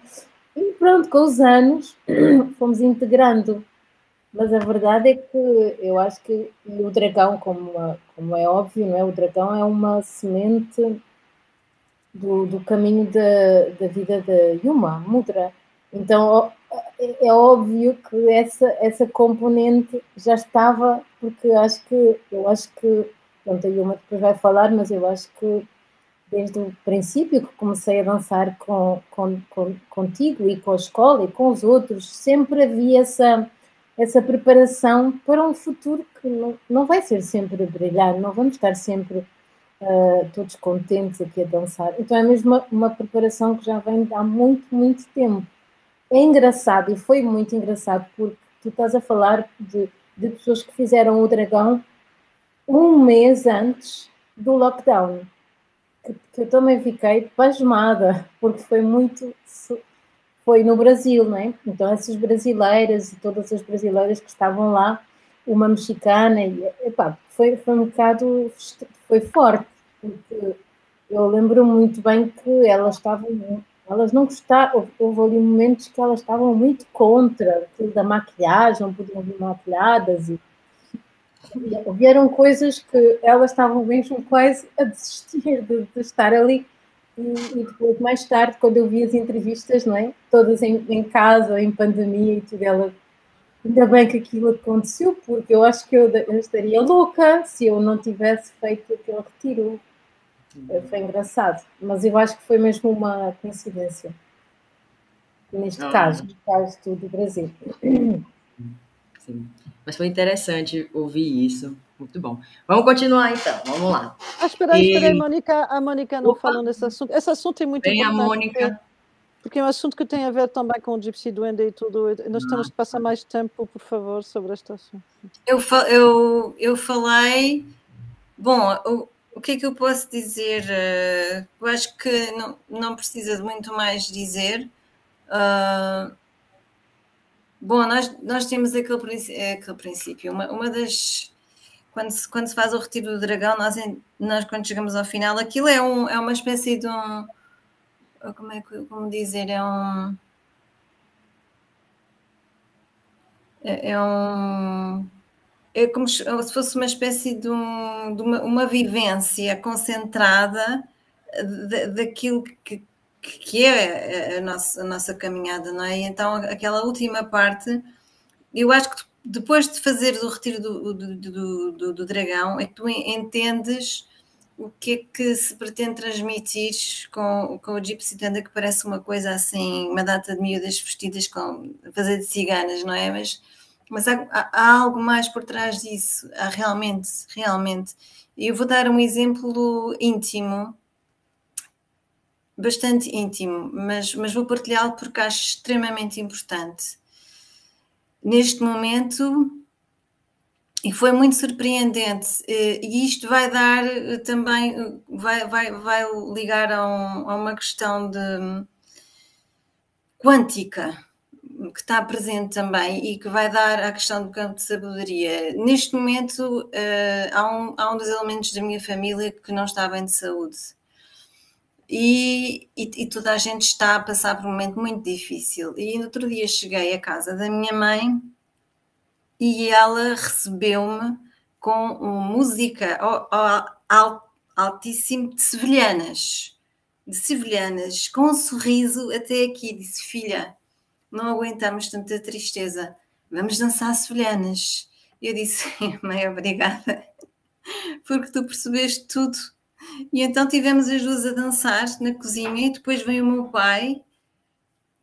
E pronto, com os anos fomos integrando. Mas a verdade é que eu acho que o dragão, como, como é óbvio, não é? o dragão é uma semente do, do caminho da, da vida de Yuma, Mudra. Então é, é óbvio que essa, essa componente já estava, porque acho que eu acho que pronto, a Yuma depois vai falar, mas eu acho que desde o princípio que comecei a dançar com, com, com, contigo e com a escola e com os outros, sempre havia essa, essa preparação para um futuro que não, não vai ser sempre brilhar, não vamos estar sempre uh, todos contentes aqui a dançar. Então é mesmo uma, uma, preparação que já vem há muito, muito tempo. É engraçado e foi muito engraçado porque tu estás a falar de, de pessoas que fizeram o dragão um mês antes do lockdown. Que, que eu também fiquei pasmada, porque foi muito. Foi no Brasil, não é? Então, essas brasileiras e todas as brasileiras que estavam lá uma mexicana, e epá, foi, foi um bocado foi forte, porque eu lembro muito bem que elas estavam, elas não gostavam, houve ali momentos que elas estavam muito contra aquilo da maquilhagem, não podiam vir maquilhadas e vieram coisas que elas estavam mesmo quase a desistir de, de estar ali. E, e, depois, mais tarde, quando eu vi as entrevistas, não é? Todas em, em casa, em pandemia e tudo, ela Ainda bem que aquilo aconteceu, porque eu acho que eu, eu estaria louca se eu não tivesse feito aquele retiro. Uhum. Foi engraçado, mas eu acho que foi mesmo uma coincidência. Neste não, caso, no caso do Brasil. Sim. Mas foi interessante ouvir isso. Muito bom. Vamos continuar então, vamos lá. Ah, espera aí, e... espera aí, Mônica. A Mônica não Opa. falou nesse assunto. Esse assunto é muito Vem importante. a Mônica. Porque é um assunto que tem a ver também com o Gypsy Duende e tudo. Nós temos que passar mais tempo, por favor, sobre este assunto. Eu, eu, eu falei. Bom, o, o que é que eu posso dizer? Eh, eu acho que não, não precisa de muito mais dizer. Uh, bom, nós, nós temos aquele, aquele princípio. Uma, uma das. Quando se, quando se faz o retiro do dragão, nós, nós quando chegamos ao final, aquilo é, um, é uma espécie de um como é que como dizer, é um é, é um é como se fosse uma espécie de, um, de uma, uma, vivência concentrada daquilo que, que é a nossa, a nossa caminhada, não é? Então, aquela última parte, eu acho que depois de fazer o retiro do, do, do, do, do dragão, é que tu entendes o que é que se pretende transmitir com, com o Gypsy Tanda, que parece uma coisa assim, uma data de miúdas vestidas com fazer de ciganas, não é? Mas, mas há, há, algo mais por trás disso, há realmente, realmente. Eu vou dar um exemplo íntimo. bastante íntimo, mas, mas vou partilhá-lo porque acho extremamente importante. Neste momento, e foi muito surpreendente, eh, e isto vai dar eh, também, eh, vai, vai, vai ligar a, um, a uma questão de quântica que está presente também e que vai dar à questão do campo de sabedoria. Neste momento, há, um, há um dos elementos da minha família que não está bem de saúde. E, e, e, toda a gente está a passar por um momento muito difícil. E outro dia cheguei à casa da minha mãe e ela recebeu-me com música altíssimo de sevilhanas. De sevilhanas, com um sorriso até aqui. Disse: Filha, não aguentamos tanta tristeza, vamos dançar sevilhanas. Eu disse, mãe, obrigada, porque tu percebeste tudo. E então tivemos as duas a dançar na cozinha e depois veio o meu pai,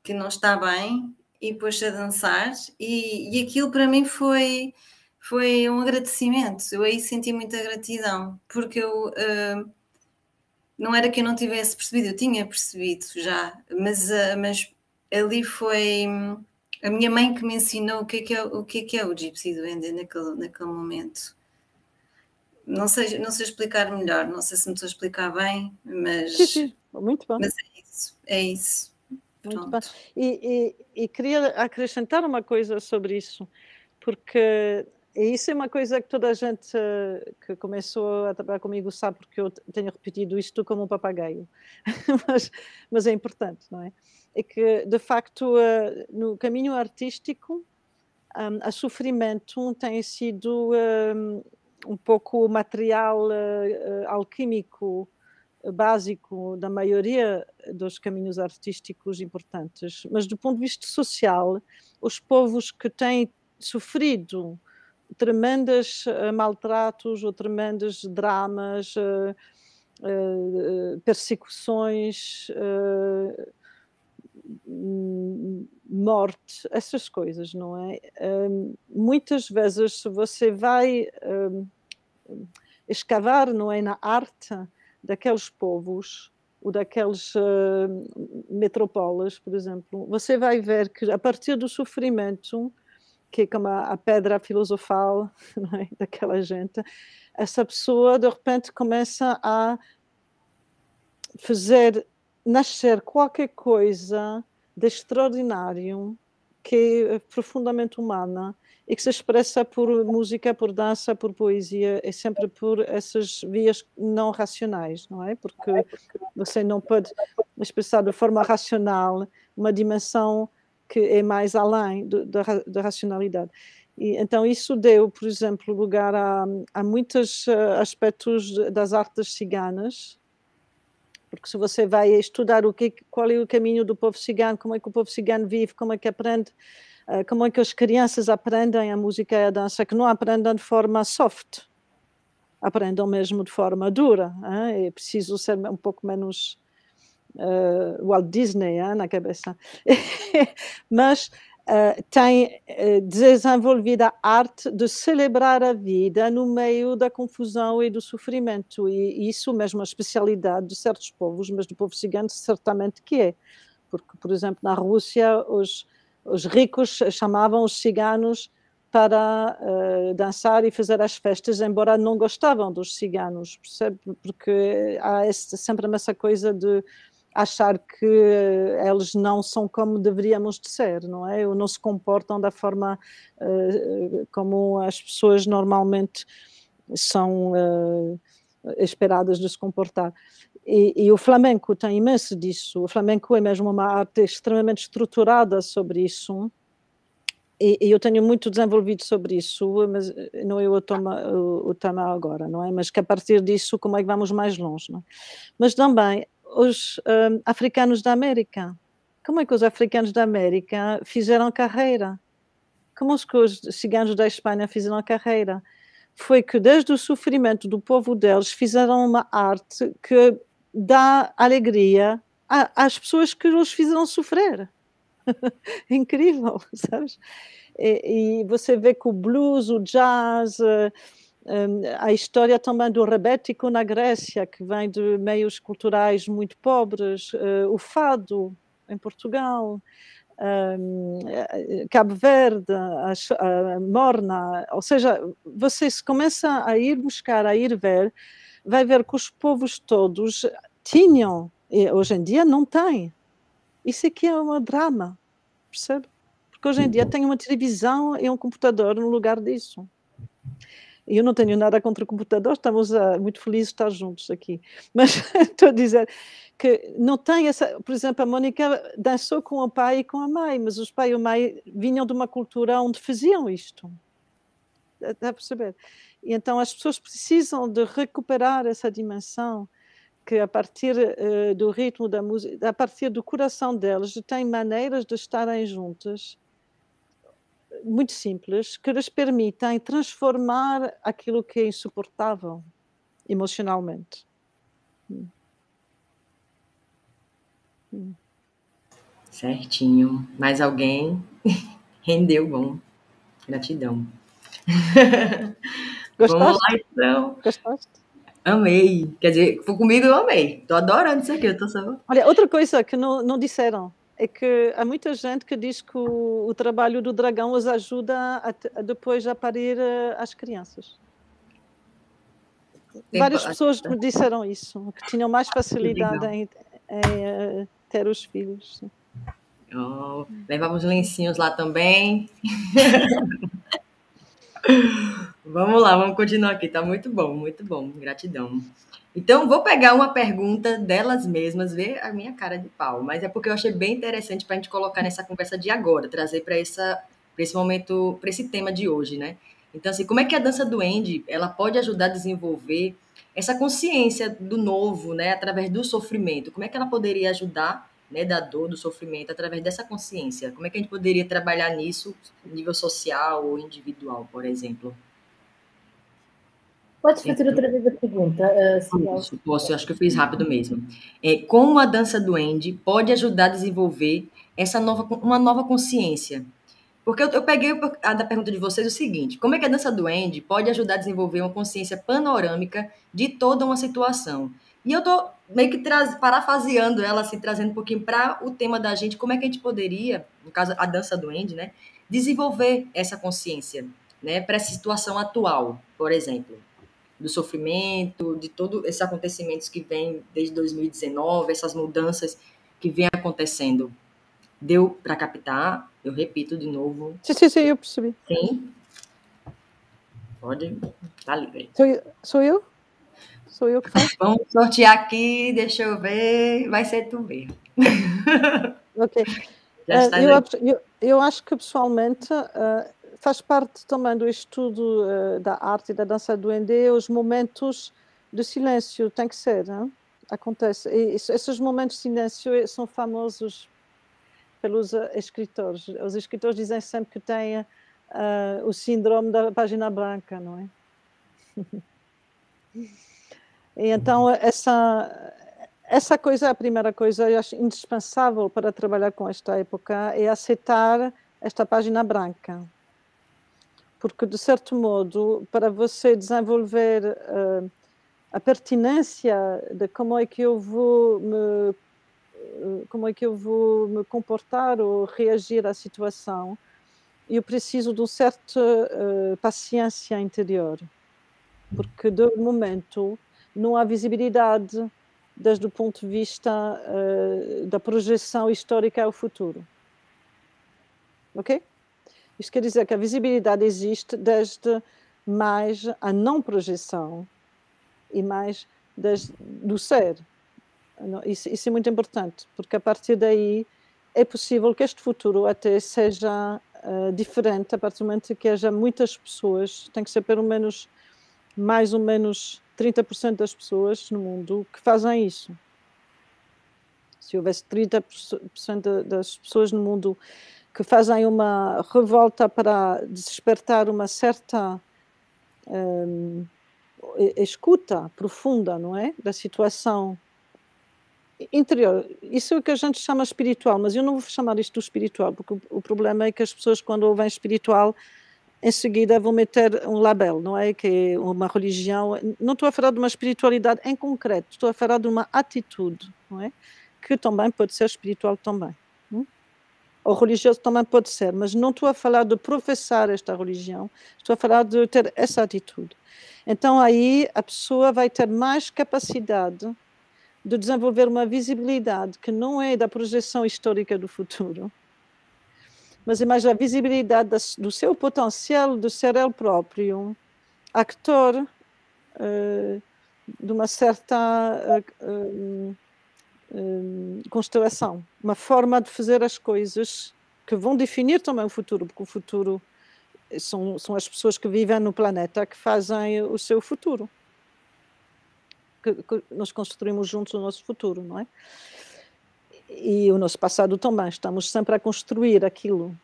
que não está bem, e pôs-se a dançar e, e aquilo para mim foi foi um agradecimento. Eu aí senti muita gratidão, porque eu uh, não era que eu não tivesse percebido, eu tinha percebido já, mas, uh, mas ali foi a minha mãe que me ensinou o que é, que é, o, que é, que é o Gypsy Duende naquele, naquele momento. Não sei, não sei explicar melhor, não sei se me estou a explicar bem, mas. Muito bom. Mas é isso, é isso. Muito bem. E, e, e, queria acrescentar uma coisa sobre isso, porque isso é uma coisa que toda a gente que começou a trabalhar comigo sabe, porque eu tenho repetido isto como um papagaio, mas, mas é importante, não é? é que, de facto, uh, no caminho artístico, um, a sofrimento tem sido um, um pouco o material uh, alquímico básico da maioria dos caminhos artísticos importantes. Mas, do ponto de vista social, os povos que têm sofrido tremendos uh, maltratos ou tremendos dramas, uh, uh, persecuções, morte, essas coisas, não é? Muitas vezes você vai escavar, não é, na arte daqueles povos ou daqueles uh, por exemplo, você vai ver que a partir do sofrimento, que é como a, a pedra filosofal é? daquela gente, essa pessoa de repente começa a fazer nascer qualquer coisa de extraordinário que é profundamente humana e que se expressa por música, por dança, por poesia, é sempre por essas vias não racionais, não é? Porque você não pode expressar de forma racional uma dimensão que é mais além da, da, racionalidade. E, então isso deu, por exemplo, lugar a, a muitos eh, aspectos das artes ciganas, porque se você vai estudar o que, qual é o caminho do povo cigano, como é que o povo cigano vive, como é que aprende, como é que as crianças aprendem a música e a dança, que não aprendem de forma soft, aprendam mesmo de forma dura. Hein? É preciso ser um pouco menos uh, Walt Disney hein, na cabeça. Mas uh, tem uh, desenvolvido a arte de celebrar a vida no meio da confusão e do sofrimento. E isso mesmo é a especialidade de certos povos, mas do povo cigano certamente que é. Porque, por exemplo, na Rússia, os os ricos chamavam os ciganos para uh, dançar e fazer as festas, embora não gostavam dos ciganos, percebe? Porque há esse, sempre essa coisa de achar que eles não são como deveríamos de ser, não é? Ou não se comportam da forma uh, como as pessoas normalmente são esperadas de se comportar. E, e, o flamenco tem imenso disso. O flamenco é mesmo uma arte extremamente estruturada sobre isso. E, e eu tenho muito desenvolvido sobre isso, mas não é o tema, o, o tema agora, não é? Mas que a partir disso, como é que vamos mais longe, não é? Mas também os um, africanos da América. Como é que os africanos da América fizeram carreira? Como é que os ciganos da Espanha fizeram carreira? Foi que desde o sofrimento do povo deles fizeram uma arte que dá alegria às pessoas que os fizeram sofrer. Incrível, sabes? E, e, você vê que o blues, o jazz, uh, Um, a história também do rebético na Grécia, que vem de meios culturais muito pobres, uh, o fado em Portugal, um, Cabo Verde, a, a, Morna, ou seja, você se começa a ir buscar, a ir ver, vai ver que os povos todos tinham, e hoje em dia não têm. Isso aqui é um drama, percebe? Porque hoje em dia tem uma televisão e um computador no lugar disso. Eu não tenho nada contra o computador, estamos uh, muito felizes de estar juntos aqui. Mas estou a dizer que não tem essa. Por exemplo, a Mónica dançou com o pai e com a mãe, mas os pai e a mãe vinham de uma cultura onde faziam isto. Está a perceber? E então as pessoas precisam de recuperar essa dimensão que a partir uh, do ritmo da música, a partir do coração delas, têm maneiras de estarem juntas muito simples que lhes permitem transformar aquilo que é insuportável emocionalmente. Hum. Hum. Certinho. Mais alguém? Rendeu bom. Gratidão. Gostaste? Vamos lá, então. Gostaste? Amei. Quer dizer, foi comigo, eu amei. Tô adorando isso aqui. Eu tô só... Olha, outra coisa que não, não disseram é que há muita gente que diz que o, o trabalho do dragão os ajuda a, a depois a parir uh, as crianças. Tem Várias pessoas me disseram isso, que tinham mais facilidade em, em uh, ter os filhos. Oh, levava os lencinhos lá também. vamos lá, vamos continuar aqui. Tá muito bom, muito bom. Gratidão. Então, vou pegar uma pergunta delas mesmas, ver a minha cara de pau, mas é porque eu achei bem interessante para a gente colocar nessa conversa de agora, trazer para esse momento, para esse tema de hoje, né? Então, assim, como é que a dança do Andy, ela pode ajudar a desenvolver essa consciência do novo, né, através do sofrimento? Como é que ela poderia ajudar, né, da dor, do sofrimento, através dessa consciência? Como é que a gente poderia trabalhar nisso, nível social ou individual, por exemplo? Podes fazer outra vez a pergunta, uh, Posso, posso, acho que eu fiz rápido mesmo. É, como a dança do Andy pode ajudar a desenvolver essa nova, uma nova consciência? Porque eu, eu peguei a da pergunta de vocês o seguinte: como é que a dança do Andy pode ajudar a desenvolver uma consciência panorâmica de toda uma situação? E eu tô meio que traz, parafaseando ela, assim, trazendo um pouquinho para o tema da gente, como é que a gente poderia, no caso a dança do Andy, né, desenvolver essa consciência, né, para essa situação atual, por exemplo do sofrimento, de todos esses acontecimentos que vêm desde 2019, essas mudanças que vêm acontecendo. Deu para captar? Eu repito de novo. Sim, sim, sim, eu percebi. Sim. Pode, tá livre. Sou eu? Sou eu? Sou eu que faço? Vamos sortear aqui, deixa eu ver. Vai ser tu mesmo. Ok. Uh, eu, eu, eu, acho que pessoalmente uh, faz parte também do estudo uh, da arte e da dança do Endê os momentos de silêncio, tem que ser, não? acontece. E esses momentos de silêncio eh, são famosos pelos uh, escritores. Os escritores dizem sempre que têm uh, o síndrome da página branca, não é? e então essa essa coisa, a primeira coisa, eu acho indispensável para trabalhar com esta época é aceitar esta página branca porque de certo modo, para você desenvolver uh, a pertinência de como é que eu vou me uh, como é que eu vou me comportar ou reagir à situação, eu preciso de uma certa uh, paciência interior, porque de momento não há visibilidade desde o ponto de vista da projeção histórica ao futuro. Ok? Isto quer dizer que a visibilidade existe desde mais a não projeção e mais desde, do ser. Isso, isso, é muito importante, porque a partir daí é possível que este futuro até seja uh, diferente, a partir do momento que haja muitas pessoas, tem que ser pelo menos mais ou menos 30% das pessoas no mundo que fazem isso. Se houvesse 30% das pessoas no mundo que fazem uma revolta para despertar uma certa um, escuta profunda, não é? Da situação interior. Isso é o que a gente chama espiritual, mas eu não vou chamar isto espiritual, porque o, o problema é que as pessoas, quando ouvem espiritual, em seguida vão meter um label, não é? Que é uma religião. Não estou a falar de uma espiritualidade em concreto, estou a falar de uma atitude, não é? Que também pode ser espiritual também. Ou religioso também pode ser, mas não estou a falar de professar esta religião, estou a falar de ter essa atitude. Então aí a pessoa vai ter mais capacidade de desenvolver uma visibilidade que não é da projeção histórica do futuro, mas é mais a visibilidade do seu potencial de ser ele próprio, actor uh, de uma certa uh, uh, constelação, uma forma de fazer as coisas que vão definir também o futuro, porque o futuro são, são as pessoas que vivem no planeta que fazem o seu futuro que, que nós construímos juntos o nosso futuro, não é? E o nosso passado também, estamos sempre a construir aquilo,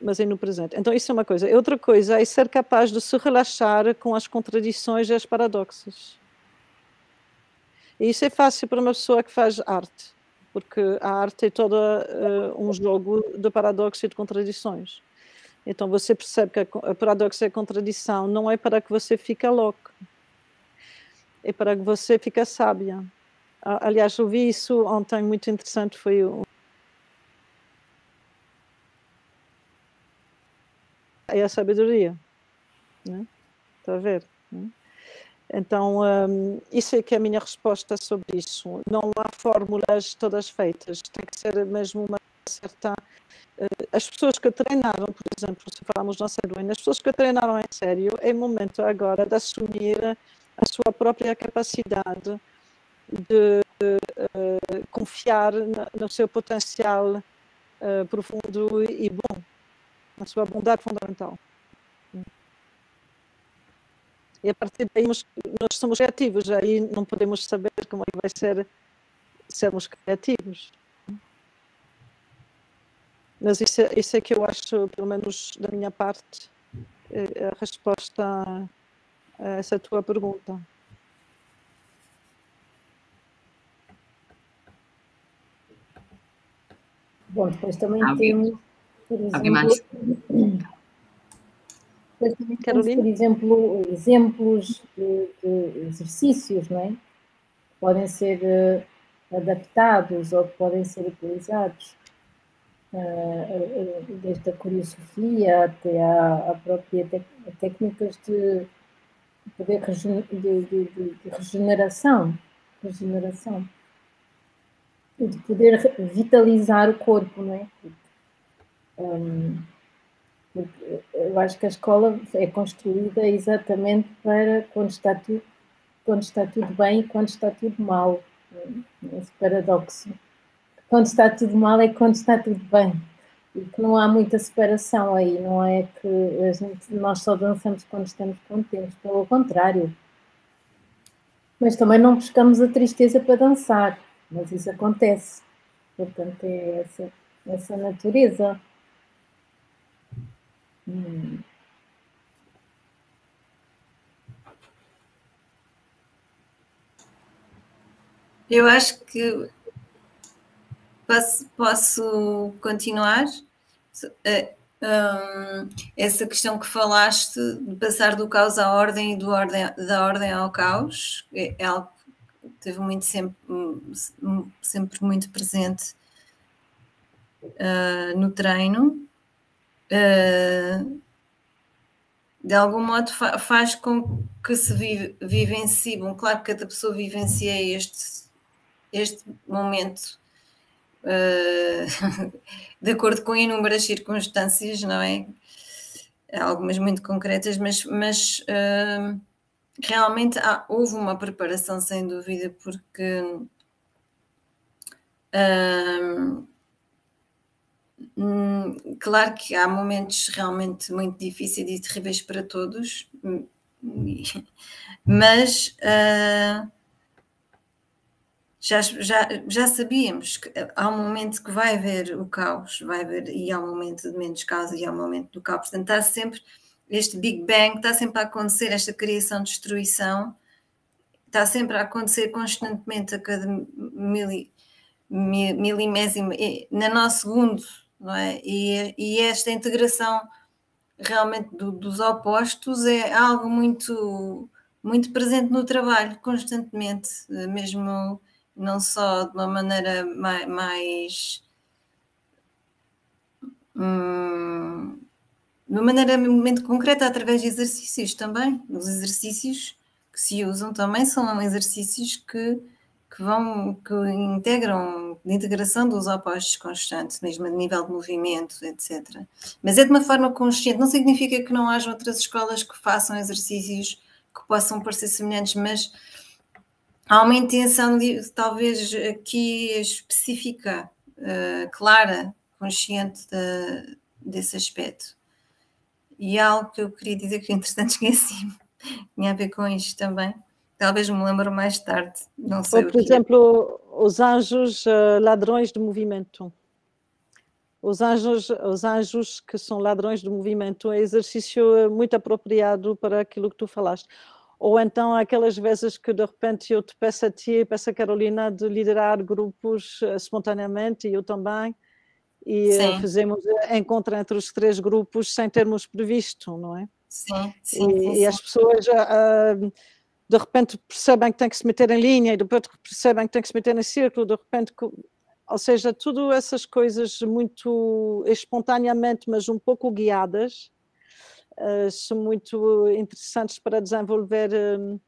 mas é no presente. Então, isso é uma coisa. Outra coisa é ser capaz de se relaxar com as contradições e as paradoxos. E isso é fácil para uma pessoa que faz arte, porque a arte é toda uh, um jogo de paradoxos e de contradições. Então você percebe que a paradoxo e a contradição não é para que você fique louco, é para que você fique sábia. Aliás, eu vi isso ontem, muito interessante, foi o é a sabedoria. Né? Está a ver? Né? Então, um, isso é que é a minha resposta sobre isso. Não há fórmulas todas feitas, tem que ser mesmo uma certa. Uh, as pessoas que treinaram, por exemplo, se falamos na Sedwin, as pessoas que treinaram em sério, é momento agora de assumir a sua própria capacidade de uh, confiar no seu potencial uh, profundo e bom, na sua bondade fundamental. E a partir daí nós, somos criativos, aí não podemos saber como é que vai ser sermos criativos. Mas isso, é, isso é que eu acho, pelo menos da minha parte, é a resposta essa tua pergunta. Bom, depois também Alguém? temos, por exemplo, depois também por exemplo, exemplos de, de, exercícios, não é? podem ser uh, adaptados ou que podem ser utilizados. Uh, desde a curiosofia até à, à própria te técnicas de poder de, de, de, regeneração, regeneração e de poder vitalizar o corpo, não é? Um, eu acho que a escola é construída exatamente para quando está tudo, quando está tudo bem e quando está tudo mal. Esse paradoxo. Quando está tudo mal é quando está tudo bem e que não há muita separação aí, não é que gente, nós só dançamos quando estamos contentes, pelo contrário. Mas também não buscamos a tristeza para dançar, mas isso acontece. Portanto, é essa, essa natureza. Hum. Eu acho que Posso, posso continuar? Uh, um, essa questão que falaste de passar do caos à ordem e do ordem, da ordem ao caos é, é algo que teve muito sempre, sempre muito presente uh, no treino. Uh, de algum modo fa faz com que se vive, bom, claro que cada pessoa vivencia este, este momento uh, de acordo com inúmeras circunstâncias, não é? Algumas muito concretas, mas, mas uh, realmente há, houve uma preparação, sem dúvida, porque. Uh, claro que há momentos realmente muito difíceis e terríveis para todos, mas uh, já, já, já sabíamos que há um momento que vai haver o caos, vai haver, e há um momento de menos caos e há um momento do caos. Portanto, está sempre este Big Bang, está sempre a acontecer, esta criação-destruição, está sempre a acontecer constantemente a cada mili, na nosso segundo, não é? E, e esta integração realmente do, dos opostos é algo muito, muito presente no trabalho, constantemente, mesmo não só de uma maneira mais, mais hum, de uma maneira muito concreta, através de exercícios também. Os exercícios que se usam também são exercícios que, que vão, que integram, de integração dos opostos constantes, mesmo a nível de movimento, etc. Mas é de uma forma consciente, não significa que não haja outras escolas que façam exercícios que possam parecer semelhantes, mas há uma intenção, de, talvez aqui específica, uh, clara, consciente de, desse aspecto. E algo que eu queria dizer que entretanto esqueci, tinha a ver com isto também. Talvez me lembro mais tarde, não sei. Ou, por exemplo, os anjos uh, ladrões de movimento. Os anjos, os anjos que são ladrões de movimento é exercício eh, muito apropriado para aquilo que tu falaste. Ou então aquelas vezes que de repente eu te peço a ti e peço a Carolina de liderar grupos uh, espontaneamente e eu também e eh, sim. fizemos eh, encontro entre os três grupos sem termos previsto, não é? Sim, sim. E, sim, e as pessoas uh, de repente percebem que têm que se meter em linha e depois percebem que têm que se meter em círculo, de repente, ou seja, tudo essas coisas muito espontaneamente, mas um pouco guiadas, uh, são muito interessantes para desenvolver. Um,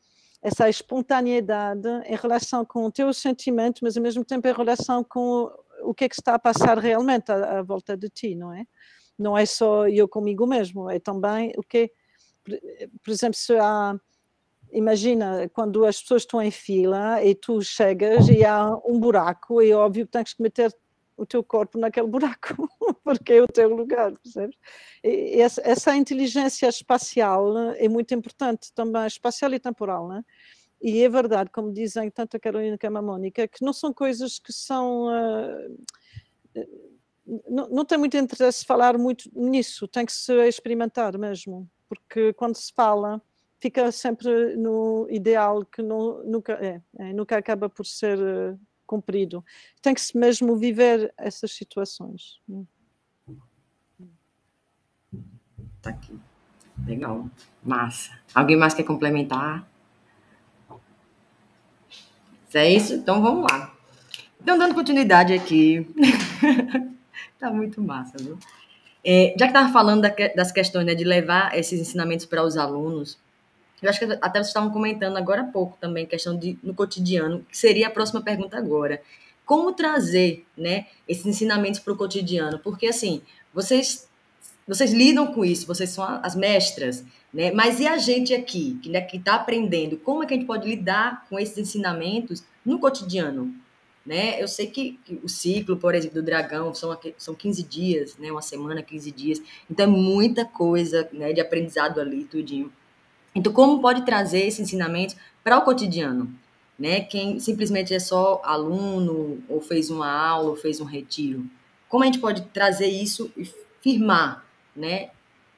essa espontaneidade em relação com o teu sentimento, mas ao mesmo tempo em relação com o que é que está a passar realmente à, à, volta de ti, não é? Não é só eu comigo mesmo, é também o que, por exemplo, se há, imagina quando as pessoas estão em fila e tu chegas e há um buraco, é óbvio que tens que meter o teu corpo naquele buraco, porque é o teu lugar, percebes? E essa, inteligência espacial é muito importante também, espacial e temporal, não é? E é verdade, como dizem tanto a Carolina como a Mónica, que não são coisas que são. Uh, não, não tem muito interesse falar muito nisso, tem que se experimentar mesmo, porque quando se fala, fica sempre no ideal que não, nunca, é, é, nunca acaba por ser uh, cumprido. Tem que se mesmo viver essas situações. Tá aqui. Legal. Massa. Alguém mais quer complementar? é isso? Então vamos lá. Então, dando continuidade aqui. tá muito massa, viu? É, já que estava falando da, das questões né, de levar esses ensinamentos para os alunos, eu acho que até vocês estavam comentando agora há pouco também, questão de no cotidiano, que seria a próxima pergunta agora. Como trazer né, esses ensinamentos para o cotidiano? Porque, assim, vocês, vocês lidam com isso, vocês são as mestras, né? Mas e a gente aqui, que né, está aprendendo, como é que a gente pode lidar com esses ensinamentos no cotidiano? Né? Eu sei que, que o ciclo, por exemplo, do dragão são, são 15 dias, né? uma semana, 15 dias. Então é muita coisa né, de aprendizado ali, tudinho. Então, como pode trazer esse ensinamento para o cotidiano? Né? Quem simplesmente é só aluno, ou fez uma aula, ou fez um retiro. Como a gente pode trazer isso e firmar, né?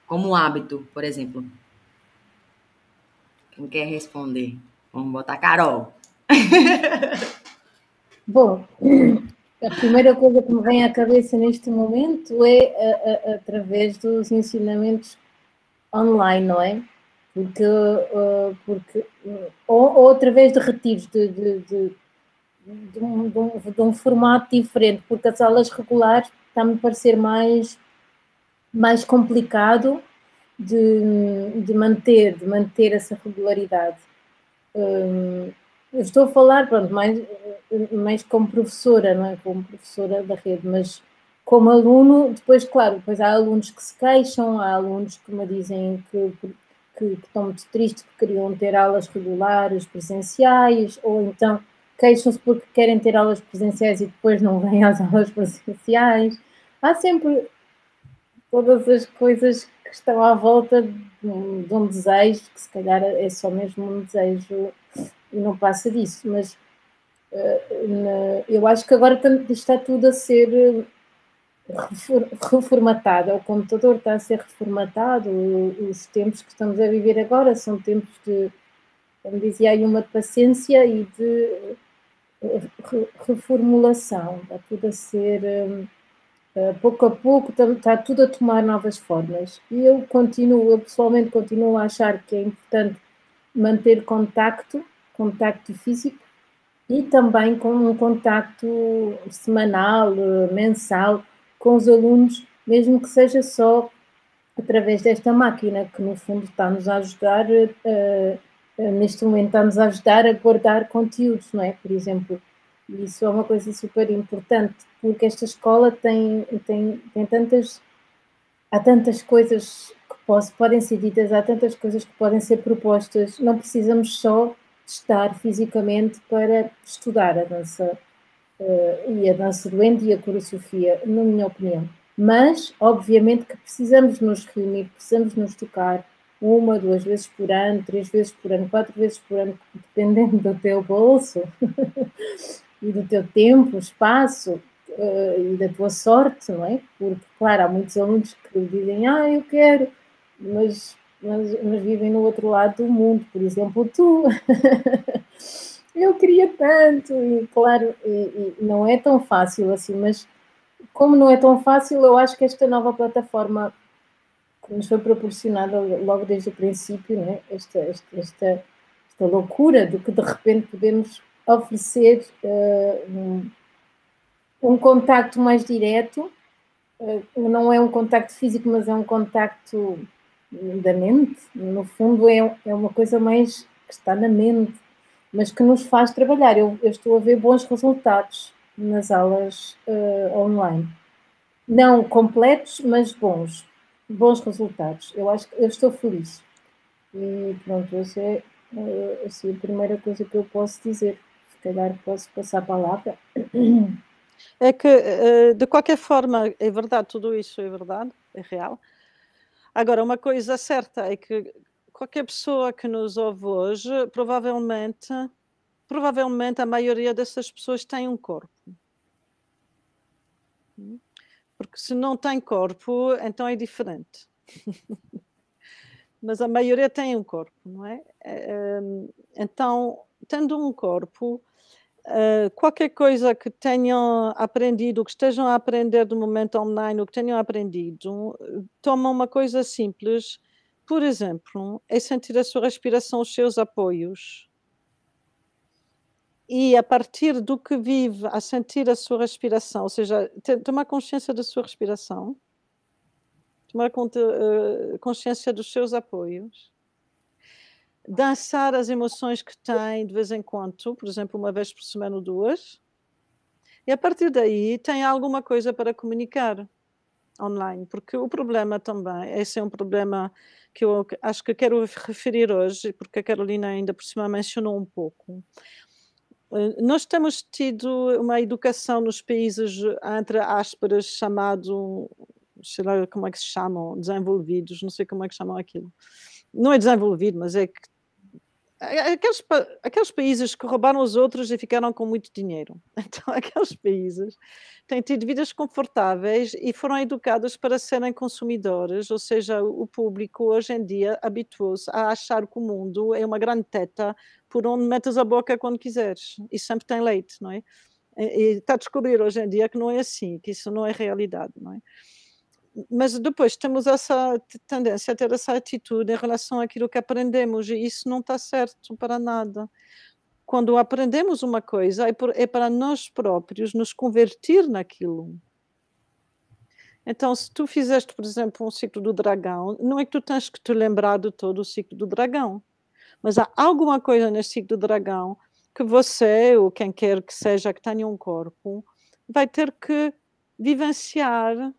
Como hábito, por exemplo. Quem quer responder? Vamos botar Carol. Bom, a primeira coisa que me vem à cabeça neste momento é a, a, através dos ensinamentos online, não é? Porque, uh, porque ou, ou, através de retiros de, de, de, de, um, um, de um formato diferente, porque as aulas regulares está-me a parecer mais, mais complicado de, de, manter, de manter essa regularidade. Um, eu estou a falar, pronto, mais, mais como professora, não é? Como professora da rede, mas como aluno, depois, claro, depois há alunos que se queixam, há alunos que me dizem que, que, que estão muito tristes, que queriam ter aulas regulares, presenciais, ou então queixam-se porque querem ter aulas presenciais e depois não vêm às aulas presenciais. Há sempre todas as coisas que estão à volta de um, de um, desejo, que se calhar é só mesmo um desejo e não passa disso, mas uh, na, eu acho que agora está tudo a ser eh, reformatado, o computador está a ser reformatado, os tempos que estamos a viver agora são tempos de, como dizia aí, uma paciência e de eh, reformulação, está tudo a ser Uh, pouco a pouco está tudo a tomar novas formas. E eu continuo, eu pessoalmente continuo a achar que é importante manter contacto, contacto físico, e também com um contacto semanal, mensal, com os alunos, mesmo que seja só através desta máquina, que no fundo está-nos a ajudar, uh, neste momento está-nos a ajudar a guardar conteúdos, não é? Por exemplo, isso é uma coisa super importante, porque esta escola tem, tem, tem tantas, há tantas coisas que posso, podem ser ditas, há tantas coisas que podem ser propostas, não precisamos só estar fisicamente para estudar a dança e a dança do e a coreografia, na minha opinião. Mas, obviamente, que precisamos nos reunir, precisamos nos tocar uma, duas vezes por ano, três vezes por ano, quatro vezes por ano, dependendo do teu bolso e do teu tempo, espaço uh, e da tua sorte, não é? Porque, claro, há muitos alunos que dizem, ah, eu quero, mas mas, mas vivem no outro lado do mundo, por exemplo, tu. eu queria tanto, e claro, e, e não é tão fácil assim, mas como não é tão fácil, eu acho que esta nova plataforma que nos foi proporcionada logo desde o princípio, né? esta, esta, esta, esta loucura de que de repente podemos oferecer uh, um, um contacto mais direto, uh, não é um contacto físico, mas é um contacto da mente, no fundo é, é uma coisa mais que está na mente, mas que nos faz trabalhar. Eu, eu estou a ver bons resultados nas aulas uh, online. Não completos, mas bons. Bons resultados. Eu acho que eu estou feliz. E pronto, essa é uh, assim, a primeira coisa que eu posso dizer. Se calhar posso passar a palavra. É que, uh, de qualquer forma, é verdade, tudo isso é verdade, é real Agora, uma coisa certa é que qualquer pessoa que nos ouve hoje, provavelmente, provavelmente a maioria dessas pessoas tem um corpo. Porque se não tem corpo, então é diferente. Mas a maioria tem um corpo, não é? é hum, então, tendo um corpo, Uh, qualquer coisa que tenham aprendido, que estejam a aprender do momento online, o que tenham aprendido, toma uma coisa simples, por exemplo, é sentir a sua respiração, os seus apoios. E a partir do que vive, a sentir a sua respiração, ou seja, tomar consciência da sua respiração, tomar uh, consciência dos seus apoios. Dançar as emoções que tem de vez em quando, por exemplo, uma vez por semana ou duas, e a partir daí tem alguma coisa para comunicar online, porque o problema também, esse é um problema que eu acho que quero referir hoje, porque a Carolina ainda por cima mencionou um pouco. Eh, nós temos tido uma educação nos países, entre aspas, chamado, sei lá como é que se chamam, desenvolvidos, não sei como é que chamam aquilo. Não é desenvolvido, mas é que Aqueles, aqueles países que roubaram os outros e ficaram com muito dinheiro. Então, aqueles países têm tido vidas confortáveis e foram educados para serem consumidores, ou seja, o público hoje em dia habituou-se a achar que o mundo é uma grande teta por onde metes a boca quando quiseres e sempre tem leite, não é? E está a descobrir hoje em dia que não é assim, que isso não é realidade, não é? Mas depois temos essa tendência a ter essa atitude em relação àquilo que aprendemos, e isso não está certo para nada. Quando aprendemos uma coisa, é, é para nós próprios nos convertir naquilo. Então, se tu fizeste, por exemplo, um ciclo do dragão, não é que tu tens que te lembrar de todo o ciclo do dragão, mas há alguma coisa nesse ciclo do dragão que você, ou quem quer que seja que tenha um corpo, vai ter que vivenciar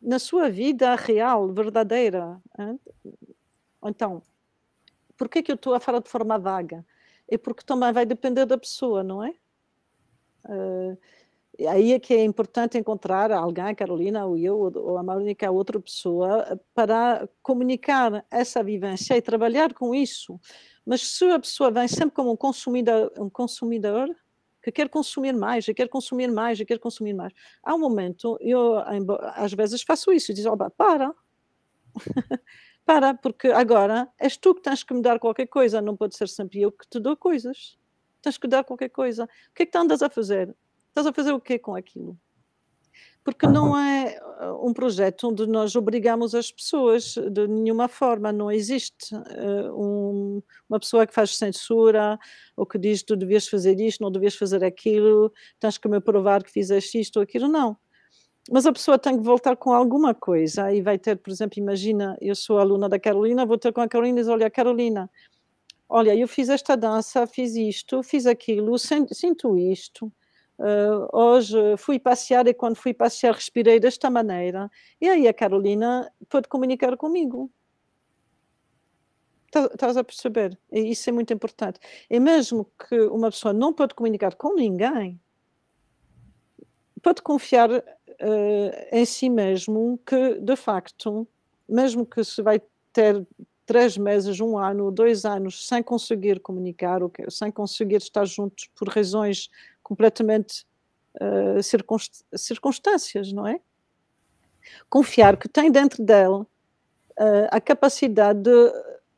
na sua vida real, verdadeira. Então, por que, que eu estou a falar de forma vaga? É porque também vai depender da pessoa, não é? Uh, aí é que é importante encontrar alguém, a Carolina ou eu, ou a Mónica, outra pessoa, para comunicar essa vivência e trabalhar com isso. Mas se a pessoa vem sempre como um consumidor, um consumidor que quer consumir mais, e quer consumir mais, e quer consumir mais. Há um momento, eu às vezes faço isso e digo, oh, para, para, porque agora és tu que tens que me dar qualquer coisa, não pode ser sempre eu que te dou coisas. Tens que dar qualquer coisa. O que é que tu andas a fazer? Estás a fazer o quê com aquilo? Porque não é uh, um projeto onde nós obrigamos as pessoas de nenhuma forma, não existe uh, um, uma pessoa que faz censura ou que diz tu devias fazer isto, não devias fazer aquilo, tens que me provar que fizeste isto ou aquilo, não. Mas a pessoa tem que voltar com alguma coisa e vai ter, por exemplo, imagina, eu sou aluna da Carolina, vou ter com a Carolina e diz, olha, Carolina, olha, eu fiz esta dança, fiz isto, fiz aquilo, sinto isto, Uh, hoje fui passear e quando fui passear respirei desta maneira. E aí a Carolina pode comunicar comigo. Tá, estás a perceber? E isso é muito importante. E mesmo que uma pessoa não pode comunicar com ninguém, pode confiar uh, em si mesmo que, de facto, mesmo que se vai ter três meses, um ano, dois anos sem conseguir comunicar, sem conseguir estar juntos por razões completamente uh, circunst circunstâncias, não é? Confiar que tem dentro dela uh, a capacidade de,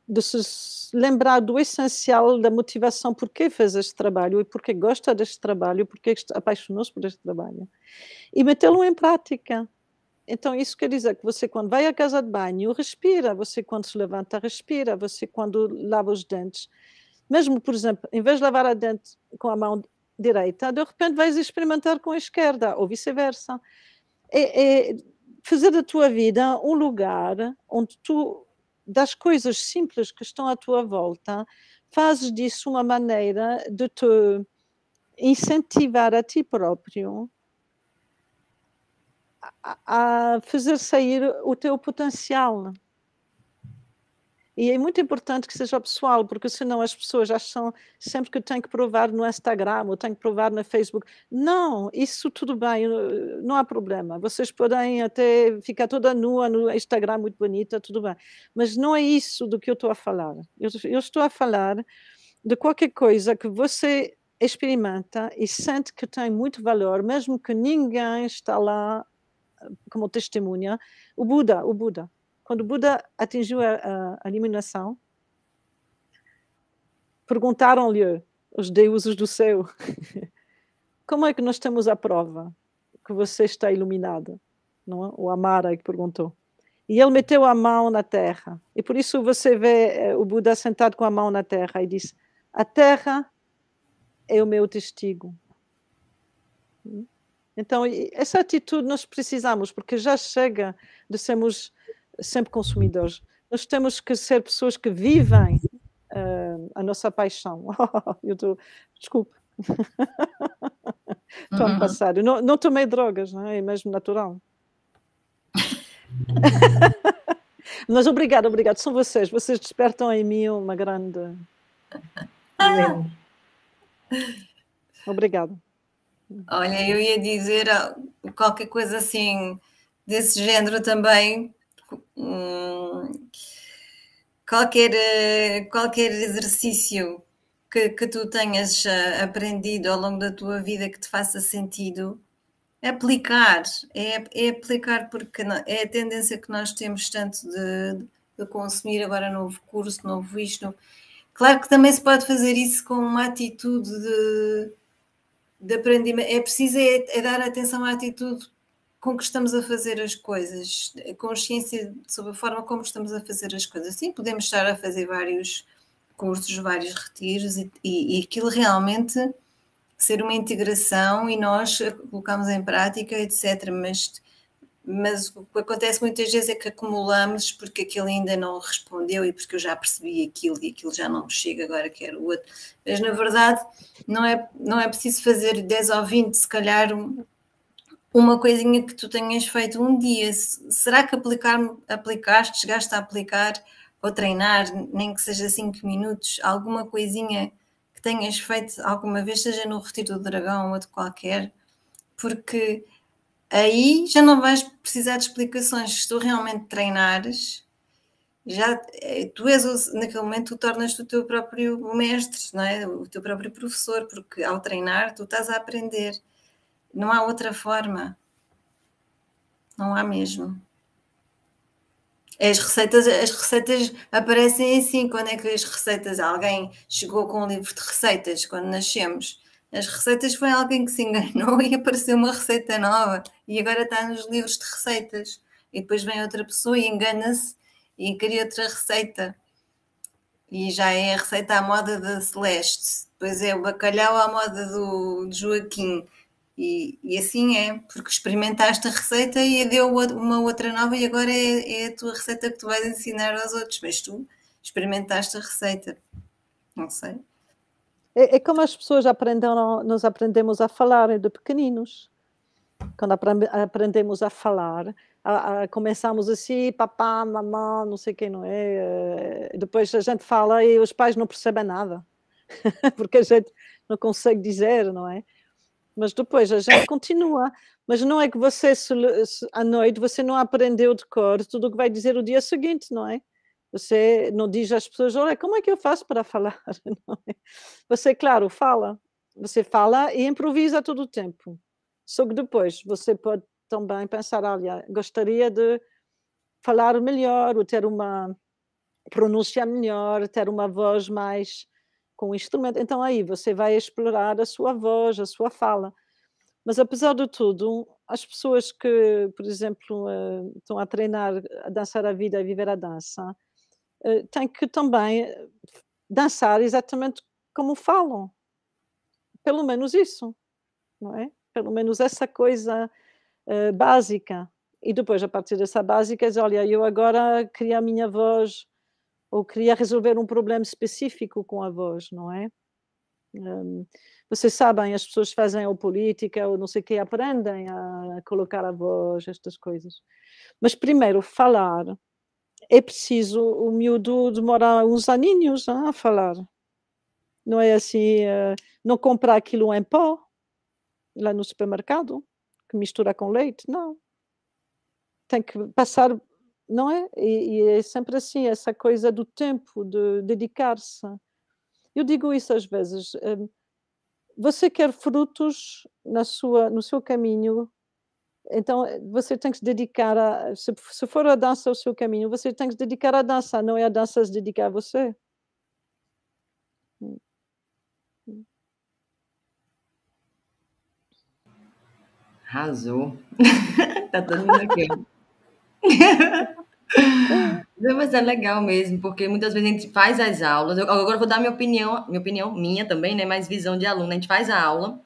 de, se lembrar do essencial da motivação, porque fez este trabalho e porque gosta deste trabalho, porque apaixonou-se por este trabalho, e metê-lo em prática. Então, isso quer dizer que você, quando vai à casa de banho, respira, você, quando se levanta, respira, você, quando lava os dentes, mesmo, por exemplo, em vez de lavar a dente com a mão direita, de repente vais experimentar com a esquerda, ou vice-versa. É, é, fazer da tua vida um lugar onde tu, das coisas simples que estão à tua volta, fazes disso uma maneira de te incentivar a ti próprio a, a fazer sair o teu potencial. E é muito importante que seja pessoal, porque senão as pessoas acham sempre que têm que provar no Instagram ou têm que provar no Facebook. Não, isso tudo bem, não há problema. Vocês podem até ficar toda nua no Instagram, muito bonita, tudo bem. Mas não é isso do que eu estou a falar. Eu, eu estou a falar de qualquer coisa que você experimenta e sente que tem muito valor, mesmo que ninguém está lá como testemunha. O Buda, o Buda quando Buda atingiu a, a, a iluminação, perguntaram-lhe os deuses do céu: Como é que nós temos a prova que você está iluminado? Não é? O Amara que perguntou. E ele meteu a mão na terra. E por isso você vê eh, o Buda sentado com a mão na terra e diz: A terra é o meu testigo. Então, essa atitude nós precisamos, porque já chega de sermos sempre consumidores. Nós temos que ser pessoas que vivem uh, a nossa paixão. eu tô, desculpe. Estou uhum. a passar. Eu não, não tomei drogas, não é? é mesmo natural. Mas obrigado, obrigado. São vocês. Vocês despertam em mim uma grande. Obrigado. Olha, eu ia dizer ah, qualquer coisa assim desse género também, Hum, qualquer, eh, qualquer exercício que, que tu tenhas eh, aprendido ao longo da tua vida que te faça sentido, aplicar, é, é aplicar porque é a tendência que nós temos tanto de, de consumir agora novo curso, novo isto. Claro que também se pode fazer isso com uma atitude de, de aprendimento. É preciso é, é dar atenção à atitude com que estamos a fazer as coisas, consciência sobre a forma como estamos a fazer as coisas. Sim, podemos estar a fazer vários cursos, vários retiros e, e, e aquilo realmente ser uma integração e nós colocamos em prática, etc. Mas, mas o que acontece muitas vezes é que acumulamos porque aquilo ainda não respondeu e porque eu já percebi aquilo e aquilo já não chega, agora quero o outro. Mas na verdade não é, não é preciso fazer 10 ou 20, se calhar uma coisinha que tu tenhas feito um dia, será que aplicar, aplicaste, chegaste a aplicar ou treinar, nem que seja 5 minutos, alguma coisinha que tenhas feito alguma vez, seja no Retiro do Dragão ou de qualquer, porque aí já não vais precisar de explicações. Se tu realmente treinares, já eh, tu és naquele momento tu tornas-te o teu próprio mestre, não é? O teu próprio professor, porque ao treinar tu estás a aprender não há outra forma. Não há mesmo. As receitas, as receitas aparecem assim. Quando é que as receitas? Alguém chegou com um livro de receitas quando nascemos. As receitas foi alguém que se enganou e apareceu uma receita nova e agora está nos livros de receitas. E depois vem outra pessoa e engana-se e cria outra receita. E já é a receita à moda da Celeste. Depois é o bacalhau à moda do, Joaquim. E, e, assim é, porque experimentaste a receita e deu uma outra nova e agora é, é, a tua receita que tu vais ensinar aos outros, mas tu experimentaste a receita. Não sei. É, é como as pessoas aprenderam, nós aprendemos a falar de pequeninos. Quando aprendemos a falar, a, a, começamos assim, papá, mamã, não sei quem não é. Eh, depois a gente fala e os pais não percebem nada, porque a gente não consegue dizer, não é? Mas depois a gente continua. Mas não é que você, à noite, você não aprendeu de cor tudo o que vai dizer o dia seguinte, não é? Você não diz às pessoas, olha, como é que eu faço para falar? É? Você, claro, fala. Você fala e improvisa todo o tempo. Só que depois você pode também pensar, olha, gostaria de falar melhor, ou ter uma pronúncia melhor, ter uma voz mais com instrumento. Então aí você vai explorar a sua voz, a sua fala. Mas apesar de tudo, as pessoas que, por exemplo, uh, estão a treinar a dançar a vida, a viver a dança, uh, têm que também dançar exatamente como falam. Pelo menos isso, não é? Pelo menos essa coisa básica. E depois, a partir dessa básica, diz, olha, eu agora queria a minha voz, ou queria resolver um problema específico com a voz, não é? Um, vocês sabem, as pessoas fazem ou política ou não sei o que, aprendem a colocar a voz, estas coisas. Mas primeiro, falar, é preciso, o miúdo demora uns aninhos a falar. Não é assim, uh, não comprar aquilo em pó, lá no supermercado, que mistura com leite, não. Tem que passar, não é? E, e é sempre assim, essa coisa do tempo, de dedicar-se. Eu digo isso às vezes. Um, você quer frutos na sua, no seu caminho, então você tem que se dedicar a. Se, se for a dança o seu caminho, você tem que se dedicar à dança, não é a dança se dedicar a você. Hum. Arrasou. tá todo mundo aqui. Mas é legal mesmo, porque muitas vezes a gente faz as aulas. Eu, agora eu vou dar minha opinião, minha opinião minha também, né? Mais visão de aluno. A gente faz a aula.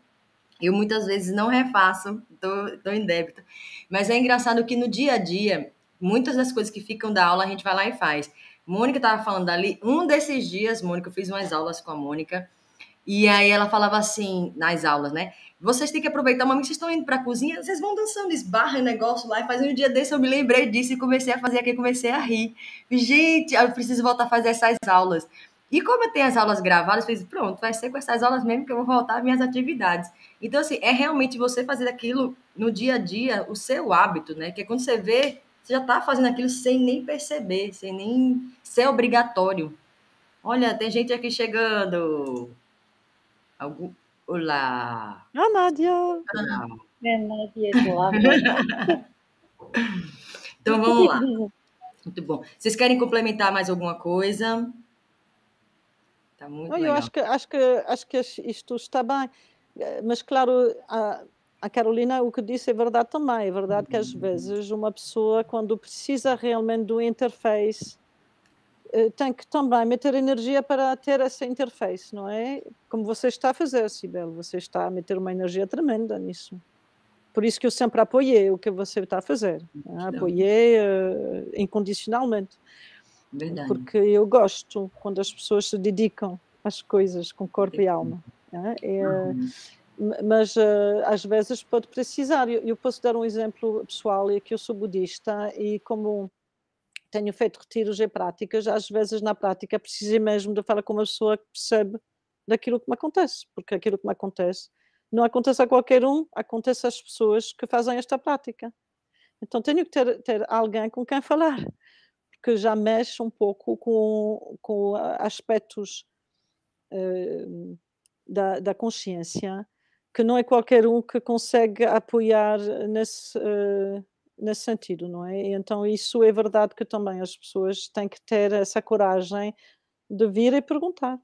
Eu muitas vezes não refaço, tô, tô em débito. Mas é engraçado que no dia a dia, muitas das coisas que ficam da aula a gente vai lá e faz. Mônica estava falando ali, um desses dias, Mônica, eu fiz umas aulas com a Mônica, e aí ela falava assim, nas aulas, né? Vocês têm que aproveitar que vocês estão indo para a cozinha, vocês vão dançando, esbarra negócio lá. E fazendo um dia desse eu me lembrei disso e comecei a fazer aqui, comecei a rir. Gente, eu preciso voltar a fazer essas aulas. E como eu tenho as aulas gravadas, eu fiz, pronto, vai ser com essas aulas mesmo que eu vou voltar às minhas atividades. Então, assim, é realmente você fazer aquilo no dia a dia, o seu hábito, né? Que é quando você vê, você já está fazendo aquilo sem nem perceber, sem nem ser obrigatório. Olha, tem gente aqui chegando. Algum... Olá. Ah, Nádia. Ah. É, Nádia, olá. então vamos lá. Muito bom. Vocês querem complementar mais alguma coisa? Tá muito Não, eu acho que, acho, que, acho que isto está bem. Eh, mas, claro, a, a Carolina o que disse é verdade também. É verdade que às vezes uma pessoa, quando precisa realmente do interface, tem que também meter energia para ter essa interface, não é? Como você está a fazer, Sibel, você está a meter uma energia tremenda nisso. Por isso que eu sempre apoiei o que você está a fazer. Né? Apoiei uh, incondicionalmente. Verdade. Porque eu gosto quando as pessoas se dedicam às coisas com corpo e alma. Né? É, uhum. Mas uh, às vezes pode precisar. Eu, eu, posso dar um exemplo pessoal, é que eu sou budista e como tenho feito retiros e práticas, às vezes na prática preciso mesmo de falar com uma pessoa que percebe daquilo que me acontece, porque aquilo que me acontece não acontece a qualquer um, acontece às pessoas que fazem esta prática. Então tenho que ter, ter alguém com quem falar, porque já mexe um pouco com, com aspectos uh, da, da consciência que não é qualquer um que consegue apoiar nesse, uh, nesse sentido, não é? Então isso é verdade que também as pessoas têm que ter essa coragem de vir e perguntar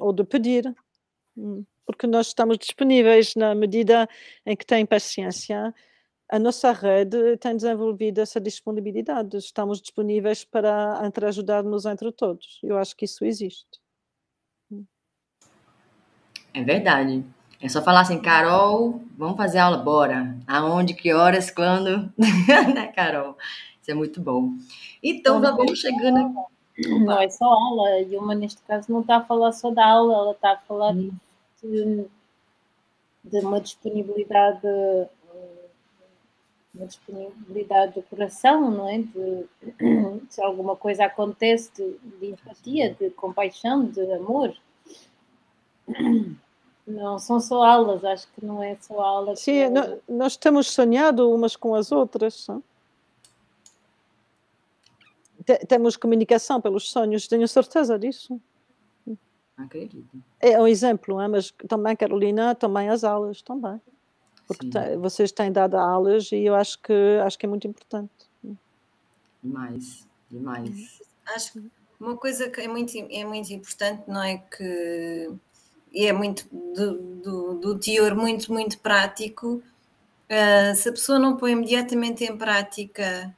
ou de pedir. Hum, porque nós estamos disponíveis na medida em que tem paciência. A nossa rede tem desenvolvido essa disponibilidade. Estamos disponíveis para entre ajudar-nos entre todos. Eu acho que isso existe. Hum. É verdade. É só falar assim, Carol, vamos fazer aula, bora. Aonde, que horas, quando, né, Carol? Isso é muito bom. Então, já vamos chegando. Não é só aula, e uma neste caso não está a falar só da aula, ela está a falar hum. de, de uma disponibilidade uma disponibilidade do coração, não é? De, se alguma coisa acontece, de, de, empatia, de compaixão, de amor. Não são só aulas, acho que não é só aula. Sim, é... nós temos sonhado umas com as outras. Não? temos comunicação pelos sonhos, tenho certeza disso. Acredito. É um exemplo, é? mas também, Carolina, também as aulas, também. Porque tem, vocês têm dado aulas e eu acho que, acho que é muito importante. Demais, demais. Acho que uma coisa que é muito, é muito importante, não é que e é muito do, do, do teor muito, muito prático. Uh, se a pessoa não põe imediatamente em prática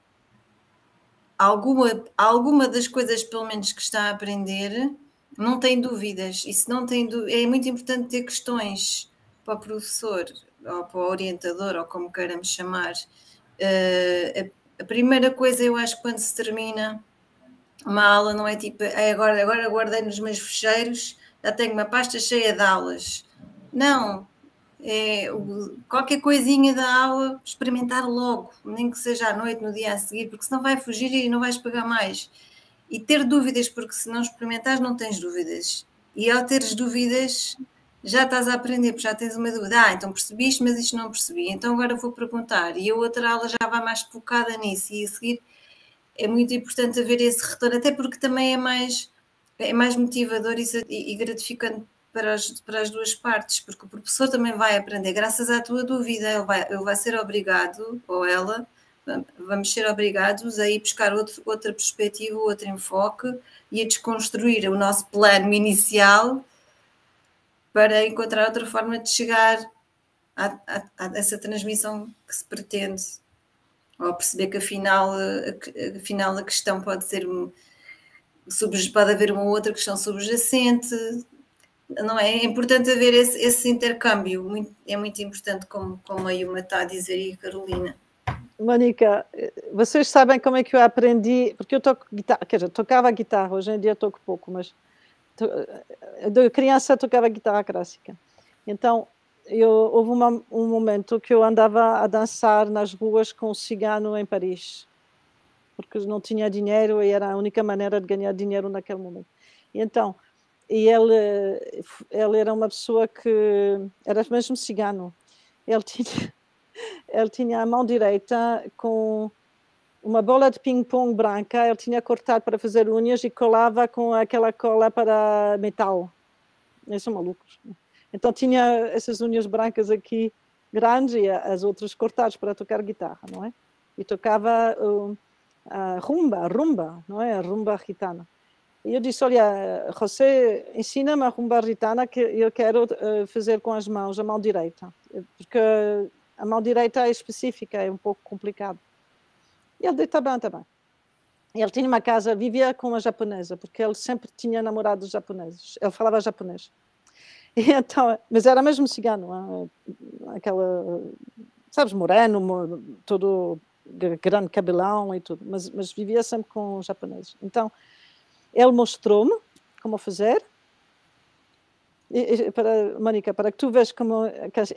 alguma, alguma das coisas, pelo menos, que está a aprender, não tem dúvidas. E se não tem é muito importante ter questões para o professor ou para o orientador, ou como queiramos chamar. Uh, a, a, primeira coisa, eu acho quando se termina uma aula, não é tipo, é agora, agora guardei nos meus fecheiros, já tenho uma pasta cheia de aulas. Não, é, qualquer coisinha da aula, experimentar logo, nem que seja à noite, no dia a seguir, porque senão vai fugir e não vais pegar mais. E ter dúvidas, porque se não experimentares, não tens dúvidas. E ao teres dúvidas, já estás a aprender, porque já tens uma dúvida. Ah, então percebiste, mas isto não percebi. Então agora vou perguntar. E a outra aula já vai mais focada nisso. E a seguir é muito importante haver esse retorno, até porque também é mais, é mais motivador e, gratificante para as, para as duas partes, porque o professor também vai aprender, graças à tua dúvida, ele vai, ele vai ser obrigado, ou ela, vamos ser obrigados a ir buscar outro, outra perspectiva, outro enfoque e a desconstruir o nosso plano inicial para encontrar outra forma de chegar a, a, a essa transmissão que se pretende, ou perceber que afinal, afinal a questão pode ser pode haver uma outra questão subjacente, não é? É importante haver esse, esse intercâmbio, muito, é muito importante, como, como a Yuma está a dizer e a Carolina. Mónica, vocês sabem como é que eu aprendi, porque eu toco guitarra, quer dizer, tocava guitarra, hoje em dia toco pouco, mas to, de criança tocava guitarra clássica. Então, eu, houve uma, um momento que eu andava a dançar nas ruas com um cigano em Paris, porque não tinha dinheiro e era a única maneira de ganhar dinheiro naquele momento. E então, e ele, ele era uma pessoa que era mesmo cigano. Ele tinha, ele tinha a mão direita com uma bola de ping-pong branca, ele tinha cortado para fazer unhas e colava com aquela cola para metal. Eles são malucos. Então tinha essas unhas brancas aqui grandes e as outras cortadas para tocar guitarra, não é? E tocava uh, a rumba, a rumba, não é? A rumba gitana. E eu disse: Olha, José, ensina-me a rumba ritana que eu quero uh, fazer com as mãos, a mão direita, porque a mão direita é específica, é um pouco complicado. E ele disse: Tá bem, tá bem. Ele tinha uma casa, vivia com uma japonesa, porque ele sempre tinha namorados japoneses. Ele falava japonês. E então, mas era mesmo cigano, aquela, sabes, moreno, todo grande cabelão e tudo, mas, mas vivia sempre com japoneses. Então, ele mostrou-me como fazer. E, para, Mónica, para que tu vejas como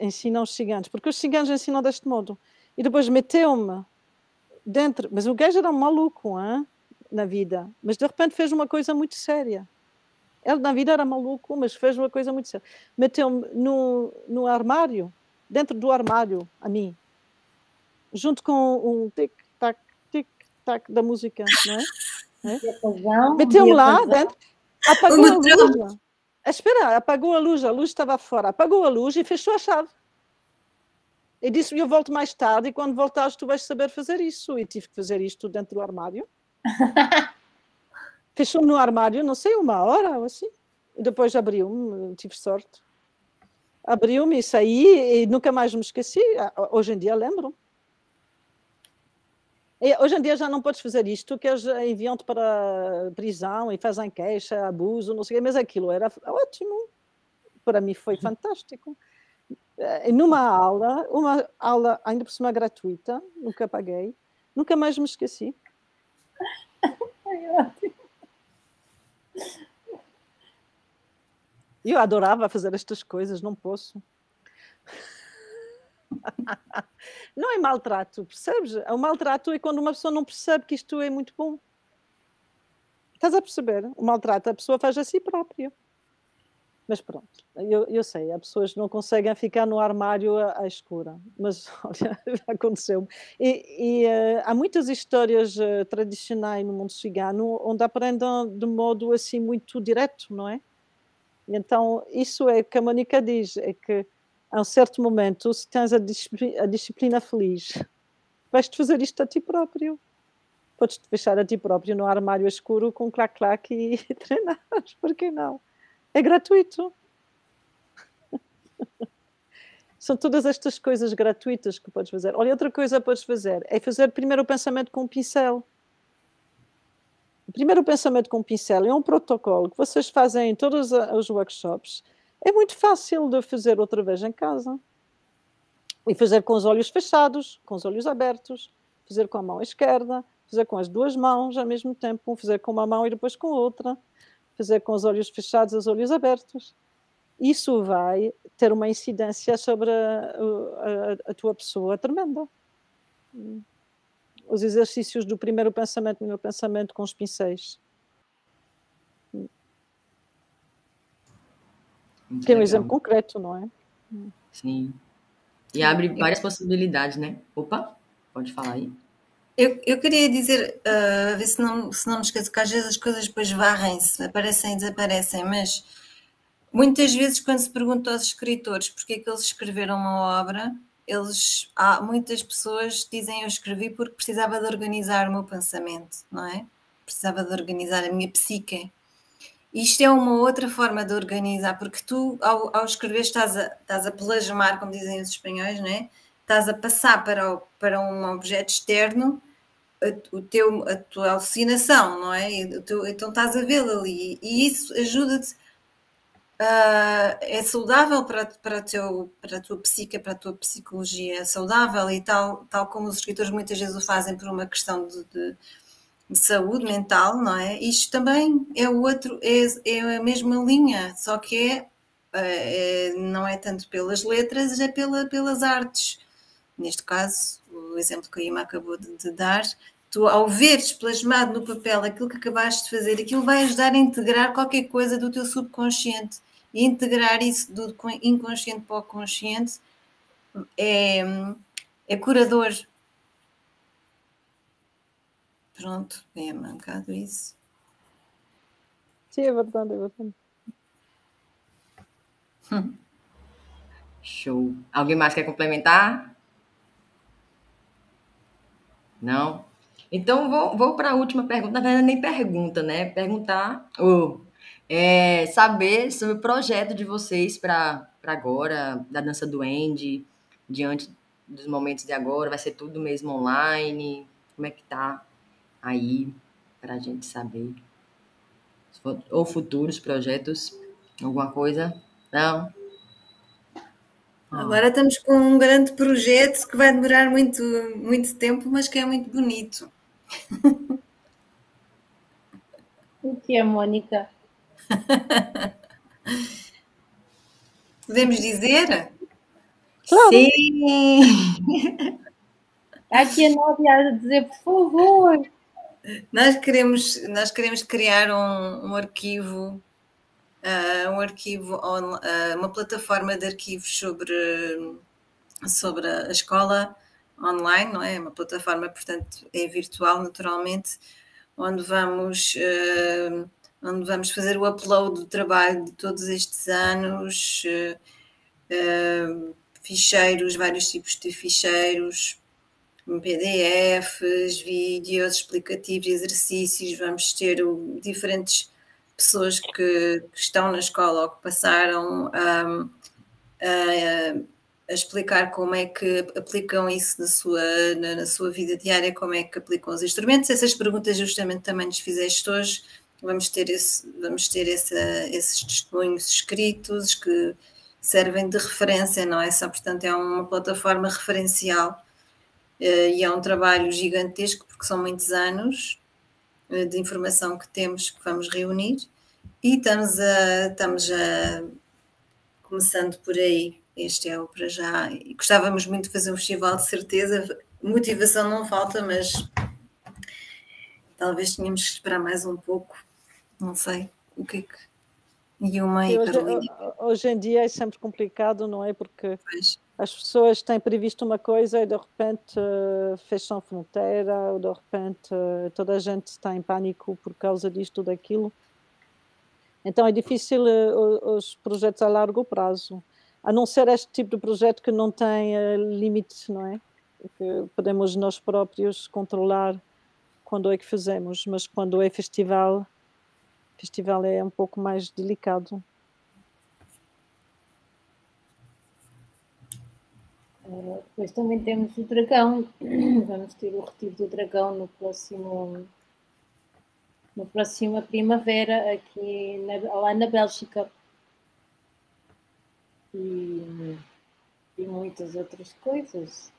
ensinam os ciganos, porque os ciganos ensinam deste modo. E depois meteu-me dentro, mas o gajo era um maluco hein, na vida, mas de repente fez uma coisa muito séria. Ele na vida era maluco, mas fez uma coisa muito séria. Meteu-me no, no armário, dentro do armário, a mim, junto com um tic-tac, tic-tac da música, não é? Meteu-me lá dentro, apagou a luz. Espera, apagou a luz, a luz estava fora. Apagou a luz e fechou a chave. E disse: Eu volto mais tarde e quando voltares tu vais saber fazer isso. E tive que fazer isto dentro do armário. Fechou-me no armário, não sei, uma hora ou assim. E depois abriu-me, tive sorte. Abriu-me isso aí e nunca mais me esqueci. Ah, hoje em dia lembro. Hoje em dia já não podes fazer isto, que eles enviam-te para prisão e fazem queixa, abuso, não sei o quê, mas aquilo era ótimo. Para mim foi fantástico. Eh, numa aula, uma aula ainda por cima gratuita, nunca paguei, nunca mais me esqueci. Eu adorava fazer estas coisas, não posso. Não é maltrato, percebes? O maltrato é quando uma pessoa não percebe que isto é muito bom. Estás a perceber? O maltrato a pessoa faz a si própria. Mas pronto, eu, eu sei, há pessoas que não conseguem ficar no armário à, à escura, mas olha, aconteceu. E, e uh, há muitas histórias uh, tradicionais no mundo cigano onde aprendem de modo assim muito direto, não é? Então, isso é que a Mónica diz, é que a um certo momento, se tens a disciplina, a disciplina feliz, vais-te fazer isto a ti próprio. Podes-te fechar a ti próprio no armário escuro com clac-clac e treinar, por que não? É gratuito. São todas estas coisas gratuitas que podes fazer. Olha, outra coisa que podes fazer é fazer primeiro o pensamento com o pincel. O primeiro pensamento com o pincel é um protocolo que vocês fazem em todos os workshops. É muito fácil de fazer outra vez em casa. E fazer com os olhos fechados, com os olhos abertos, fazer com a mão esquerda, fazer com as duas mãos ao mesmo tempo, fazer com uma mão e depois com outra fazer com os olhos fechados, os olhos abertos. Isso vai ter uma incidência sobre a, a, a tua pessoa tremenda. Os exercícios do primeiro pensamento, primeiro pensamento com os pincéis. Muito Tem um exemplo concreto, não é? Sim. E abre várias possibilidades, né? Opa, pode falar aí. Eu, eu queria dizer, uh, ver se não, se não me esqueço, que às vezes as coisas depois varrem-se, aparecem e desaparecem, mas muitas vezes quando se pergunta aos escritores porque é que eles escreveram uma obra, eles, há muitas pessoas dizem eu escrevi porque precisava de organizar o meu pensamento, não é? Precisava de organizar a minha psique. Isto é uma outra forma de organizar, porque tu, ao, ao escrever, estás a, estás a plasmar, como dizem os espanhóis, não é? Estás a passar para, o, para um objeto externo a, o teu, a tua alucinação, não é? Teu, então estás a vê-lo ali e isso ajuda-te. Uh, é saudável para, para, teu, para a tua psique, para a tua psicologia, é saudável e tal, tal como os escritores muitas vezes o fazem por uma questão de, de, de saúde mental, não é? Isto também é outro, é, é a mesma linha, só que é, é, não é tanto pelas letras, é pela, pelas artes. Neste caso, o exemplo que a Ima acabou de, de, dar, tu ao veres plasmado no papel aquilo que acabaste de fazer, aquilo vai ajudar a integrar qualquer coisa do teu subconsciente e integrar isso do inconsciente para o consciente é, é curador. Pronto, é mancado isso. Sim, é verdade, é verdade. Hum. Show. Alguém mais quer complementar? Não? Então, vou, vou para a última pergunta. Na verdade, nem pergunta, né? Perguntar, ou é, saber sobre o projeto de vocês para agora, da dança do Andy, diante dos momentos de agora. Vai ser tudo mesmo online? Como é que tá aí para a gente saber? Ou futuros projetos? Alguma coisa? Não? Ah. Agora estamos com um grande projeto que vai demorar muito, muito tempo, mas que é muito bonito. O que é, Mônica? Podemos dizer? Claro. Sim! Aqui a Nádia a dizer, por favor. Nós queremos, nós queremos criar um, um arquivo uh, um arquivo, uh, uma plataforma de arquivos sobre, sobre a escola online, não é? Uma plataforma, portanto, é virtual naturalmente, onde vamos, uh, onde vamos fazer o upload do trabalho de todos estes anos, ficheiros, vários tipos de ficheiros, PDFs, vídeos explicativos, exercícios, vamos ter o, diferentes pessoas que, que, estão na escola ou que passaram um, a, a explicar como é que aplicam isso na sua, na, na, sua vida diária, como é que aplicam os instrumentos. Essas perguntas justamente também nos fizeste hoje. Vamos ter, esse, vamos ter esse, esses testemunhos escritos que servem de referência, não é só, portanto, é uma plataforma referencial e é um trabalho gigantesco, porque são muitos anos eh, de informação que temos que vamos reunir e estamos a, estamos a começando por aí este é o para já. E gostávamos muito de fazer um festival, de certeza. Motivação não falta, mas talvez tínhamos que esperar mais um pouco. Não sei o que é que. E uma e hoje, hoje em dia é sempre complicado, não é? Porque pois. As pessoas têm previsto uma coisa e de repente uh, fecham fronteira, ou de repente uh, toda a gente está em pânico por causa disto daquilo. Então é difícil uh, os projetos a largo prazo a não ser este tipo de projeto que não tem limites, não é? Que podemos nós próprios controlar quando é que fazemos, mas quando é festival, festival é um pouco mais delicado. Uh, depois também temos o dragão, vamos ter o retiro do dragão no próximo na próxima primavera aqui na, lá na Bélgica e, e muitas outras coisas.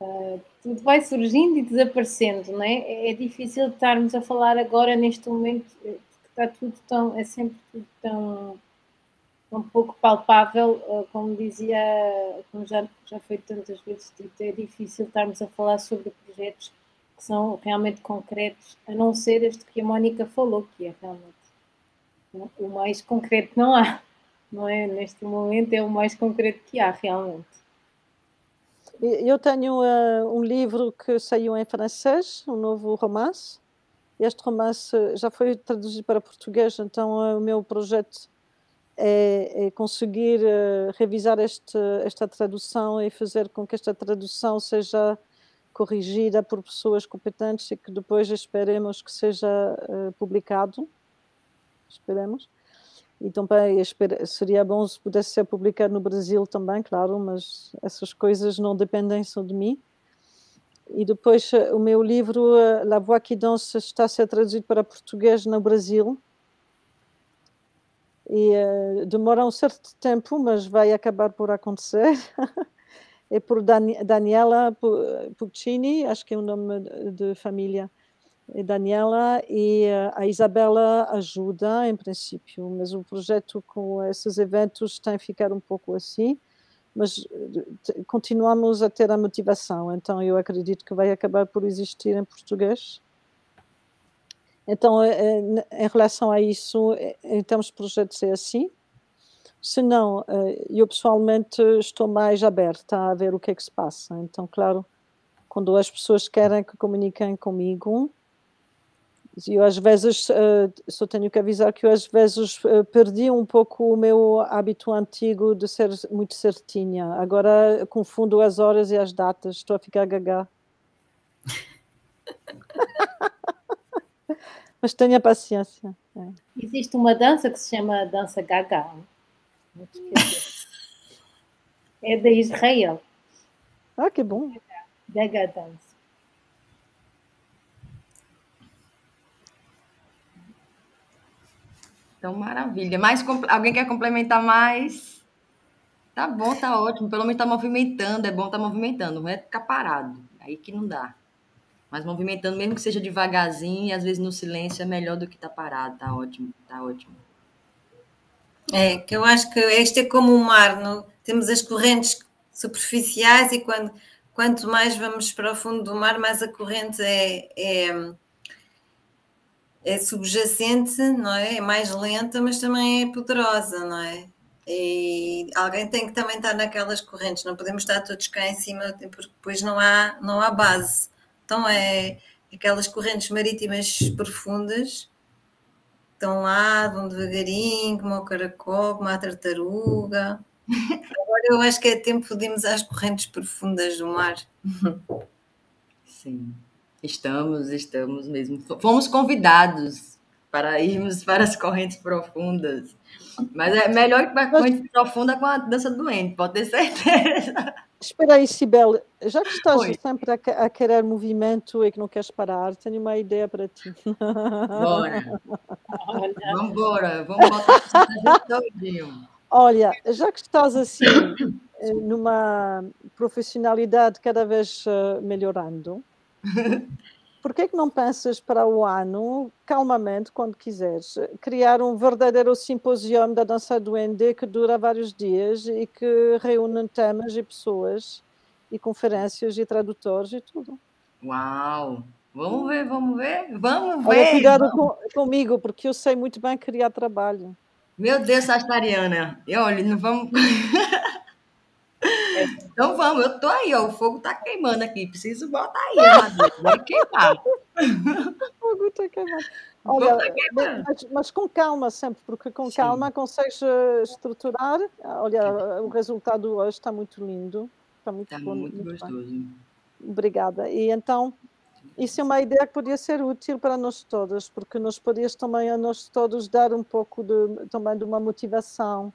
Uh, tudo vai surgindo e desaparecendo, não é? é? É difícil estarmos a falar agora neste momento, porque está tudo tão, é sempre tudo tão, tão pouco palpável, uh, como dizia, como já, já foi tantas vezes dito, é difícil estarmos a falar sobre projetos que são realmente concretos, a não ser este que a Mónica falou, que é realmente o mais concreto não há não é? Neste momento é o mais concreto que há, realmente. Eu tenho uh, um livro que saiu em francês, um novo romance. Este romance já foi traduzido para português, então uh, o meu projeto é, é conseguir uh, revisar este, esta tradução e fazer com que esta tradução seja corrigida por pessoas competentes e que depois esperemos que seja publicado. Esperemos. E também seria bom se pudesse ser publicado no Brasil também, claro, mas essas coisas não dependem só de mim. E depois eh, o meu livro, eh, La Voix qui Danse, está a ser traduzido para português no Brasil. E uh, demora um certo tempo, mas vai acabar por acontecer. é por Dan Daniela Puccini, acho que é o nome de família e Daniela e eh, a Isabela ajuda, em princípio, mas o projeto com esses eventos tem ficar um pouco assim, mas eh, continuamos a ter a motivação, então eu acredito que vai acabar por existir em português. Então, eh, em relação a isso, em termos de projetos é assim. Se não, eu pessoalmente estou mais aberta a ver o que é que se passa. Então, claro, quando as pessoas querem que comuniquem comigo, eu às vezes só tenho que avisar que eu às vezes perdi um pouco o meu hábito antigo de ser muito certinha. Agora confundo as horas e as datas, estou a ficar gaga. Mas tenha paciência. É. Existe uma dança que se chama dança gaga. É da Israel. Ah, que bom. Gaga dança. Então, maravilha. Mais, alguém quer complementar mais? Tá bom, tá ótimo. Pelo menos tá movimentando. É bom tá movimentando. Não é ficar parado. Aí que não dá. Mas movimentando, mesmo que seja devagarzinho, e às vezes no silêncio é melhor do que tá parado. Tá ótimo, tá ótimo. É, que eu acho que este é como o mar. No, temos as correntes superficiais e quando, quanto mais vamos para o fundo do mar, mais a corrente é, é é subjacente, não é? É mais lenta, mas também é poderosa, não é? E alguém tem que também estar naquelas correntes, não podemos estar todos cá em cima, porque depois não há, não há base. Então é aquelas correntes marítimas profundas, estão lá, vão devagarinho, como o caracol, como a tartaruga. Agora eu acho que é tempo de irmos às correntes profundas do mar. Sim. Estamos, estamos mesmo. Fomos convidados para irmos para as correntes profundas. Mas é melhor ir para a corrente profunda com a dança doente, pode ter certeza. Espera aí, Sibel, já que estás Oi. sempre a, a, querer movimento e que não queres parar, tenho uma ideia para ti. Bora! Vamos embora, vamos voltar todinho. Olha, já que estás assim, eh, numa profissionalidade cada vez eh, melhorando, por que não pensas para o ano, calmamente, quando quiseres, criar um verdadeiro simpósio da dança do ND que dura vários dias e que reúne temas e pessoas e conferências e tradutores e tudo? Uau! Vamos ver, vamos ver, vamos ver. Olha, cuidado com, comigo, porque eu sei muito bem criar trabalho. Meu Deus, Sagitariana. E olha, não vamos. Então vamos, eu tô aí, ó, o fogo tá queimando aqui, preciso botar aí, vai queimar. o fogo tá queimando. Olha, tá mas, mas, com calma sempre, porque com Sim. calma consegues eh, estruturar. Olha, o resultado hoje está muito lindo. Está muito, tá bom, muito, muito gostoso. Bem. Obrigada. E então, isso é uma ideia que podia ser útil para nós todos, porque nos podias também a nós todos dar um pouco de, também de uma motivação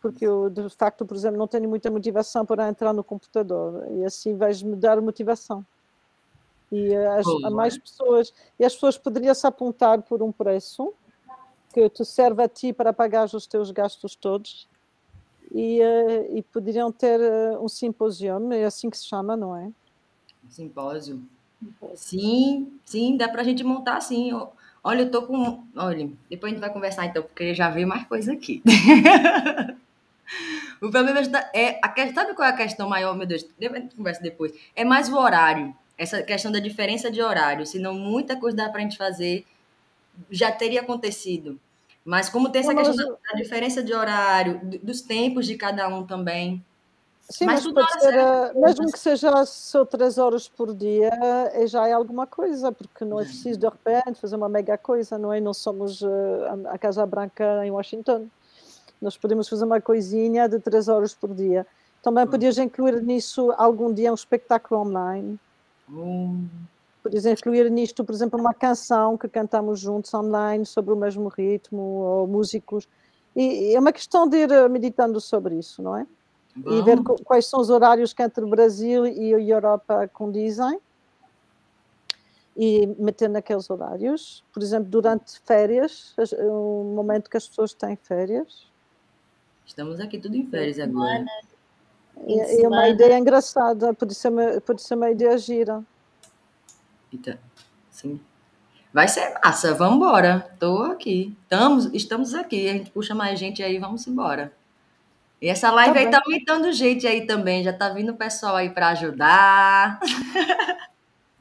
porque eu, de facto, por exemplo, não tenho muita motivação para entrar no computador e assim vais-me dar motivação. E as, a mais pessoas, e as pessoas poderiam se apontar por um preço que te serve a ti para pagar os teus gastos todos e, uh, e poderiam ter uh, um simpósio, é assim que se chama, não é? Simpósio. Sim, sim, dá para a gente montar assim. Olha, eu tô com. Olha, depois a gente vai conversar então, porque já veio mais coisa aqui. O problema é a questão, sabe qual é a questão maior, meu Deus? A gente conversa depois. É mais o horário. Essa questão da diferença de horário. Senão muita coisa dá para a gente fazer já teria acontecido. Mas como tem essa questão da, diferença de horário, dos tempos de cada um também. Sim, mas, mas pode ser, eh, mesmo que seja só três horas por dia, é, já é alguma coisa, porque não é preciso de repente fazer uma mega coisa, não é? Não somos uh, a Casa Branca em Washington. Nós podemos fazer uma coisinha de três horas por dia. Também hum. podias incluir nisso algum dia um espetáculo online. Hum. Podias incluir nisto, por exemplo, uma canção que cantamos juntos online sobre o mesmo ritmo, ou músicos. E é uma questão de ir eh, meditando sobre isso, não é? Bom. E ver quais são os horários que entre o Brasil e a Europa condizem e meter naqueles horários. Por exemplo, durante férias, o momento que as pessoas têm férias, Estamos aqui tudo em férias agora. E, é uma ideia engraçada, pode ser uma, pode ser uma ideia gira. Eita, sim. Vai ser massa, vamos embora. Tô aqui. Estamos, estamos aqui. A gente puxa mais gente aí, vamos embora. E essa live tá aí bem. tá aumentando gente aí também. Já tá vindo o pessoal aí para ajudar.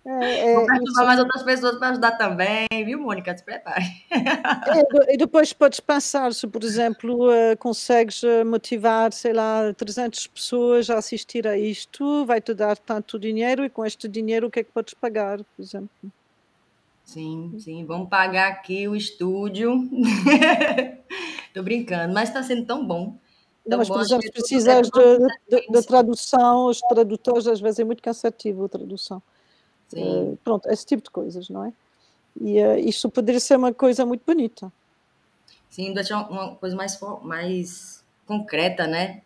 É, é, Vou perturbar mais outras pessoas para ajudar também, viu, Mônica? Se prepare. É, e depois podes pensar se, por exemplo, uh, consegues eh, motivar, sei lá, 300 pessoas a assistir a isto, vai-te dar tanto dinheiro e com este dinheiro o que é que podes pagar, por exemplo? Sim, sim, vamos pagar aqui o estúdio. Estou brincando, mas está sendo tão bom. Não, mas, por exemplo, se precisas de, de, de, tradução, os tradutores às vezes é muito cansativo a tradução. Uh, pronto, esse tipo de coisas, não é? E uh, isto poderia ser uma coisa muito bonita. Sim, deixar uma coisa mais, mais concreta, né?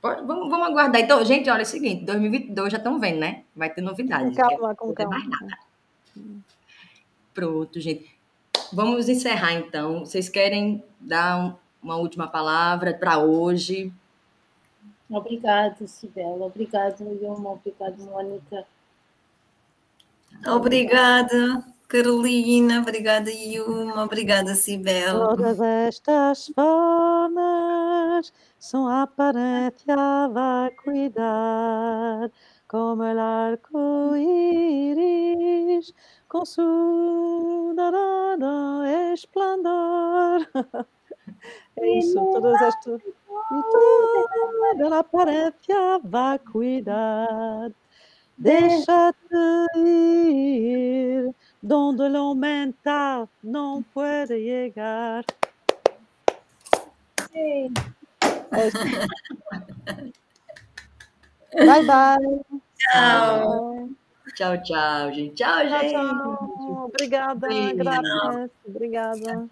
Pode, vamos, vamos aguardar. Então, gente, olha é o seguinte, 2022 já estão vendo, né? Vai ter novidades. Com calma, com calma. Mais nada. Pronto, gente. Vamos encerrar, então. Vocês querem dar um, uma última palavra para hoje? Obrigado, Sibela. Obrigado, Ilma. Obrigado, Mônica. Obrigada, Carolina. Obrigada, Yuma. Obrigada, Sibel. Todas estas formas são a aparência cuidar como el arco-íris com su dorado esplendor. É isso, todas estas. E toda a aparência cuidar Déjate ir donde lo mental no puede llegar. Sí. Bye bye. Chao. Tchau, tchau, gente. Tchau, Tchau, gente. tchau. Obrigada, Beijo. graças. Obrigada.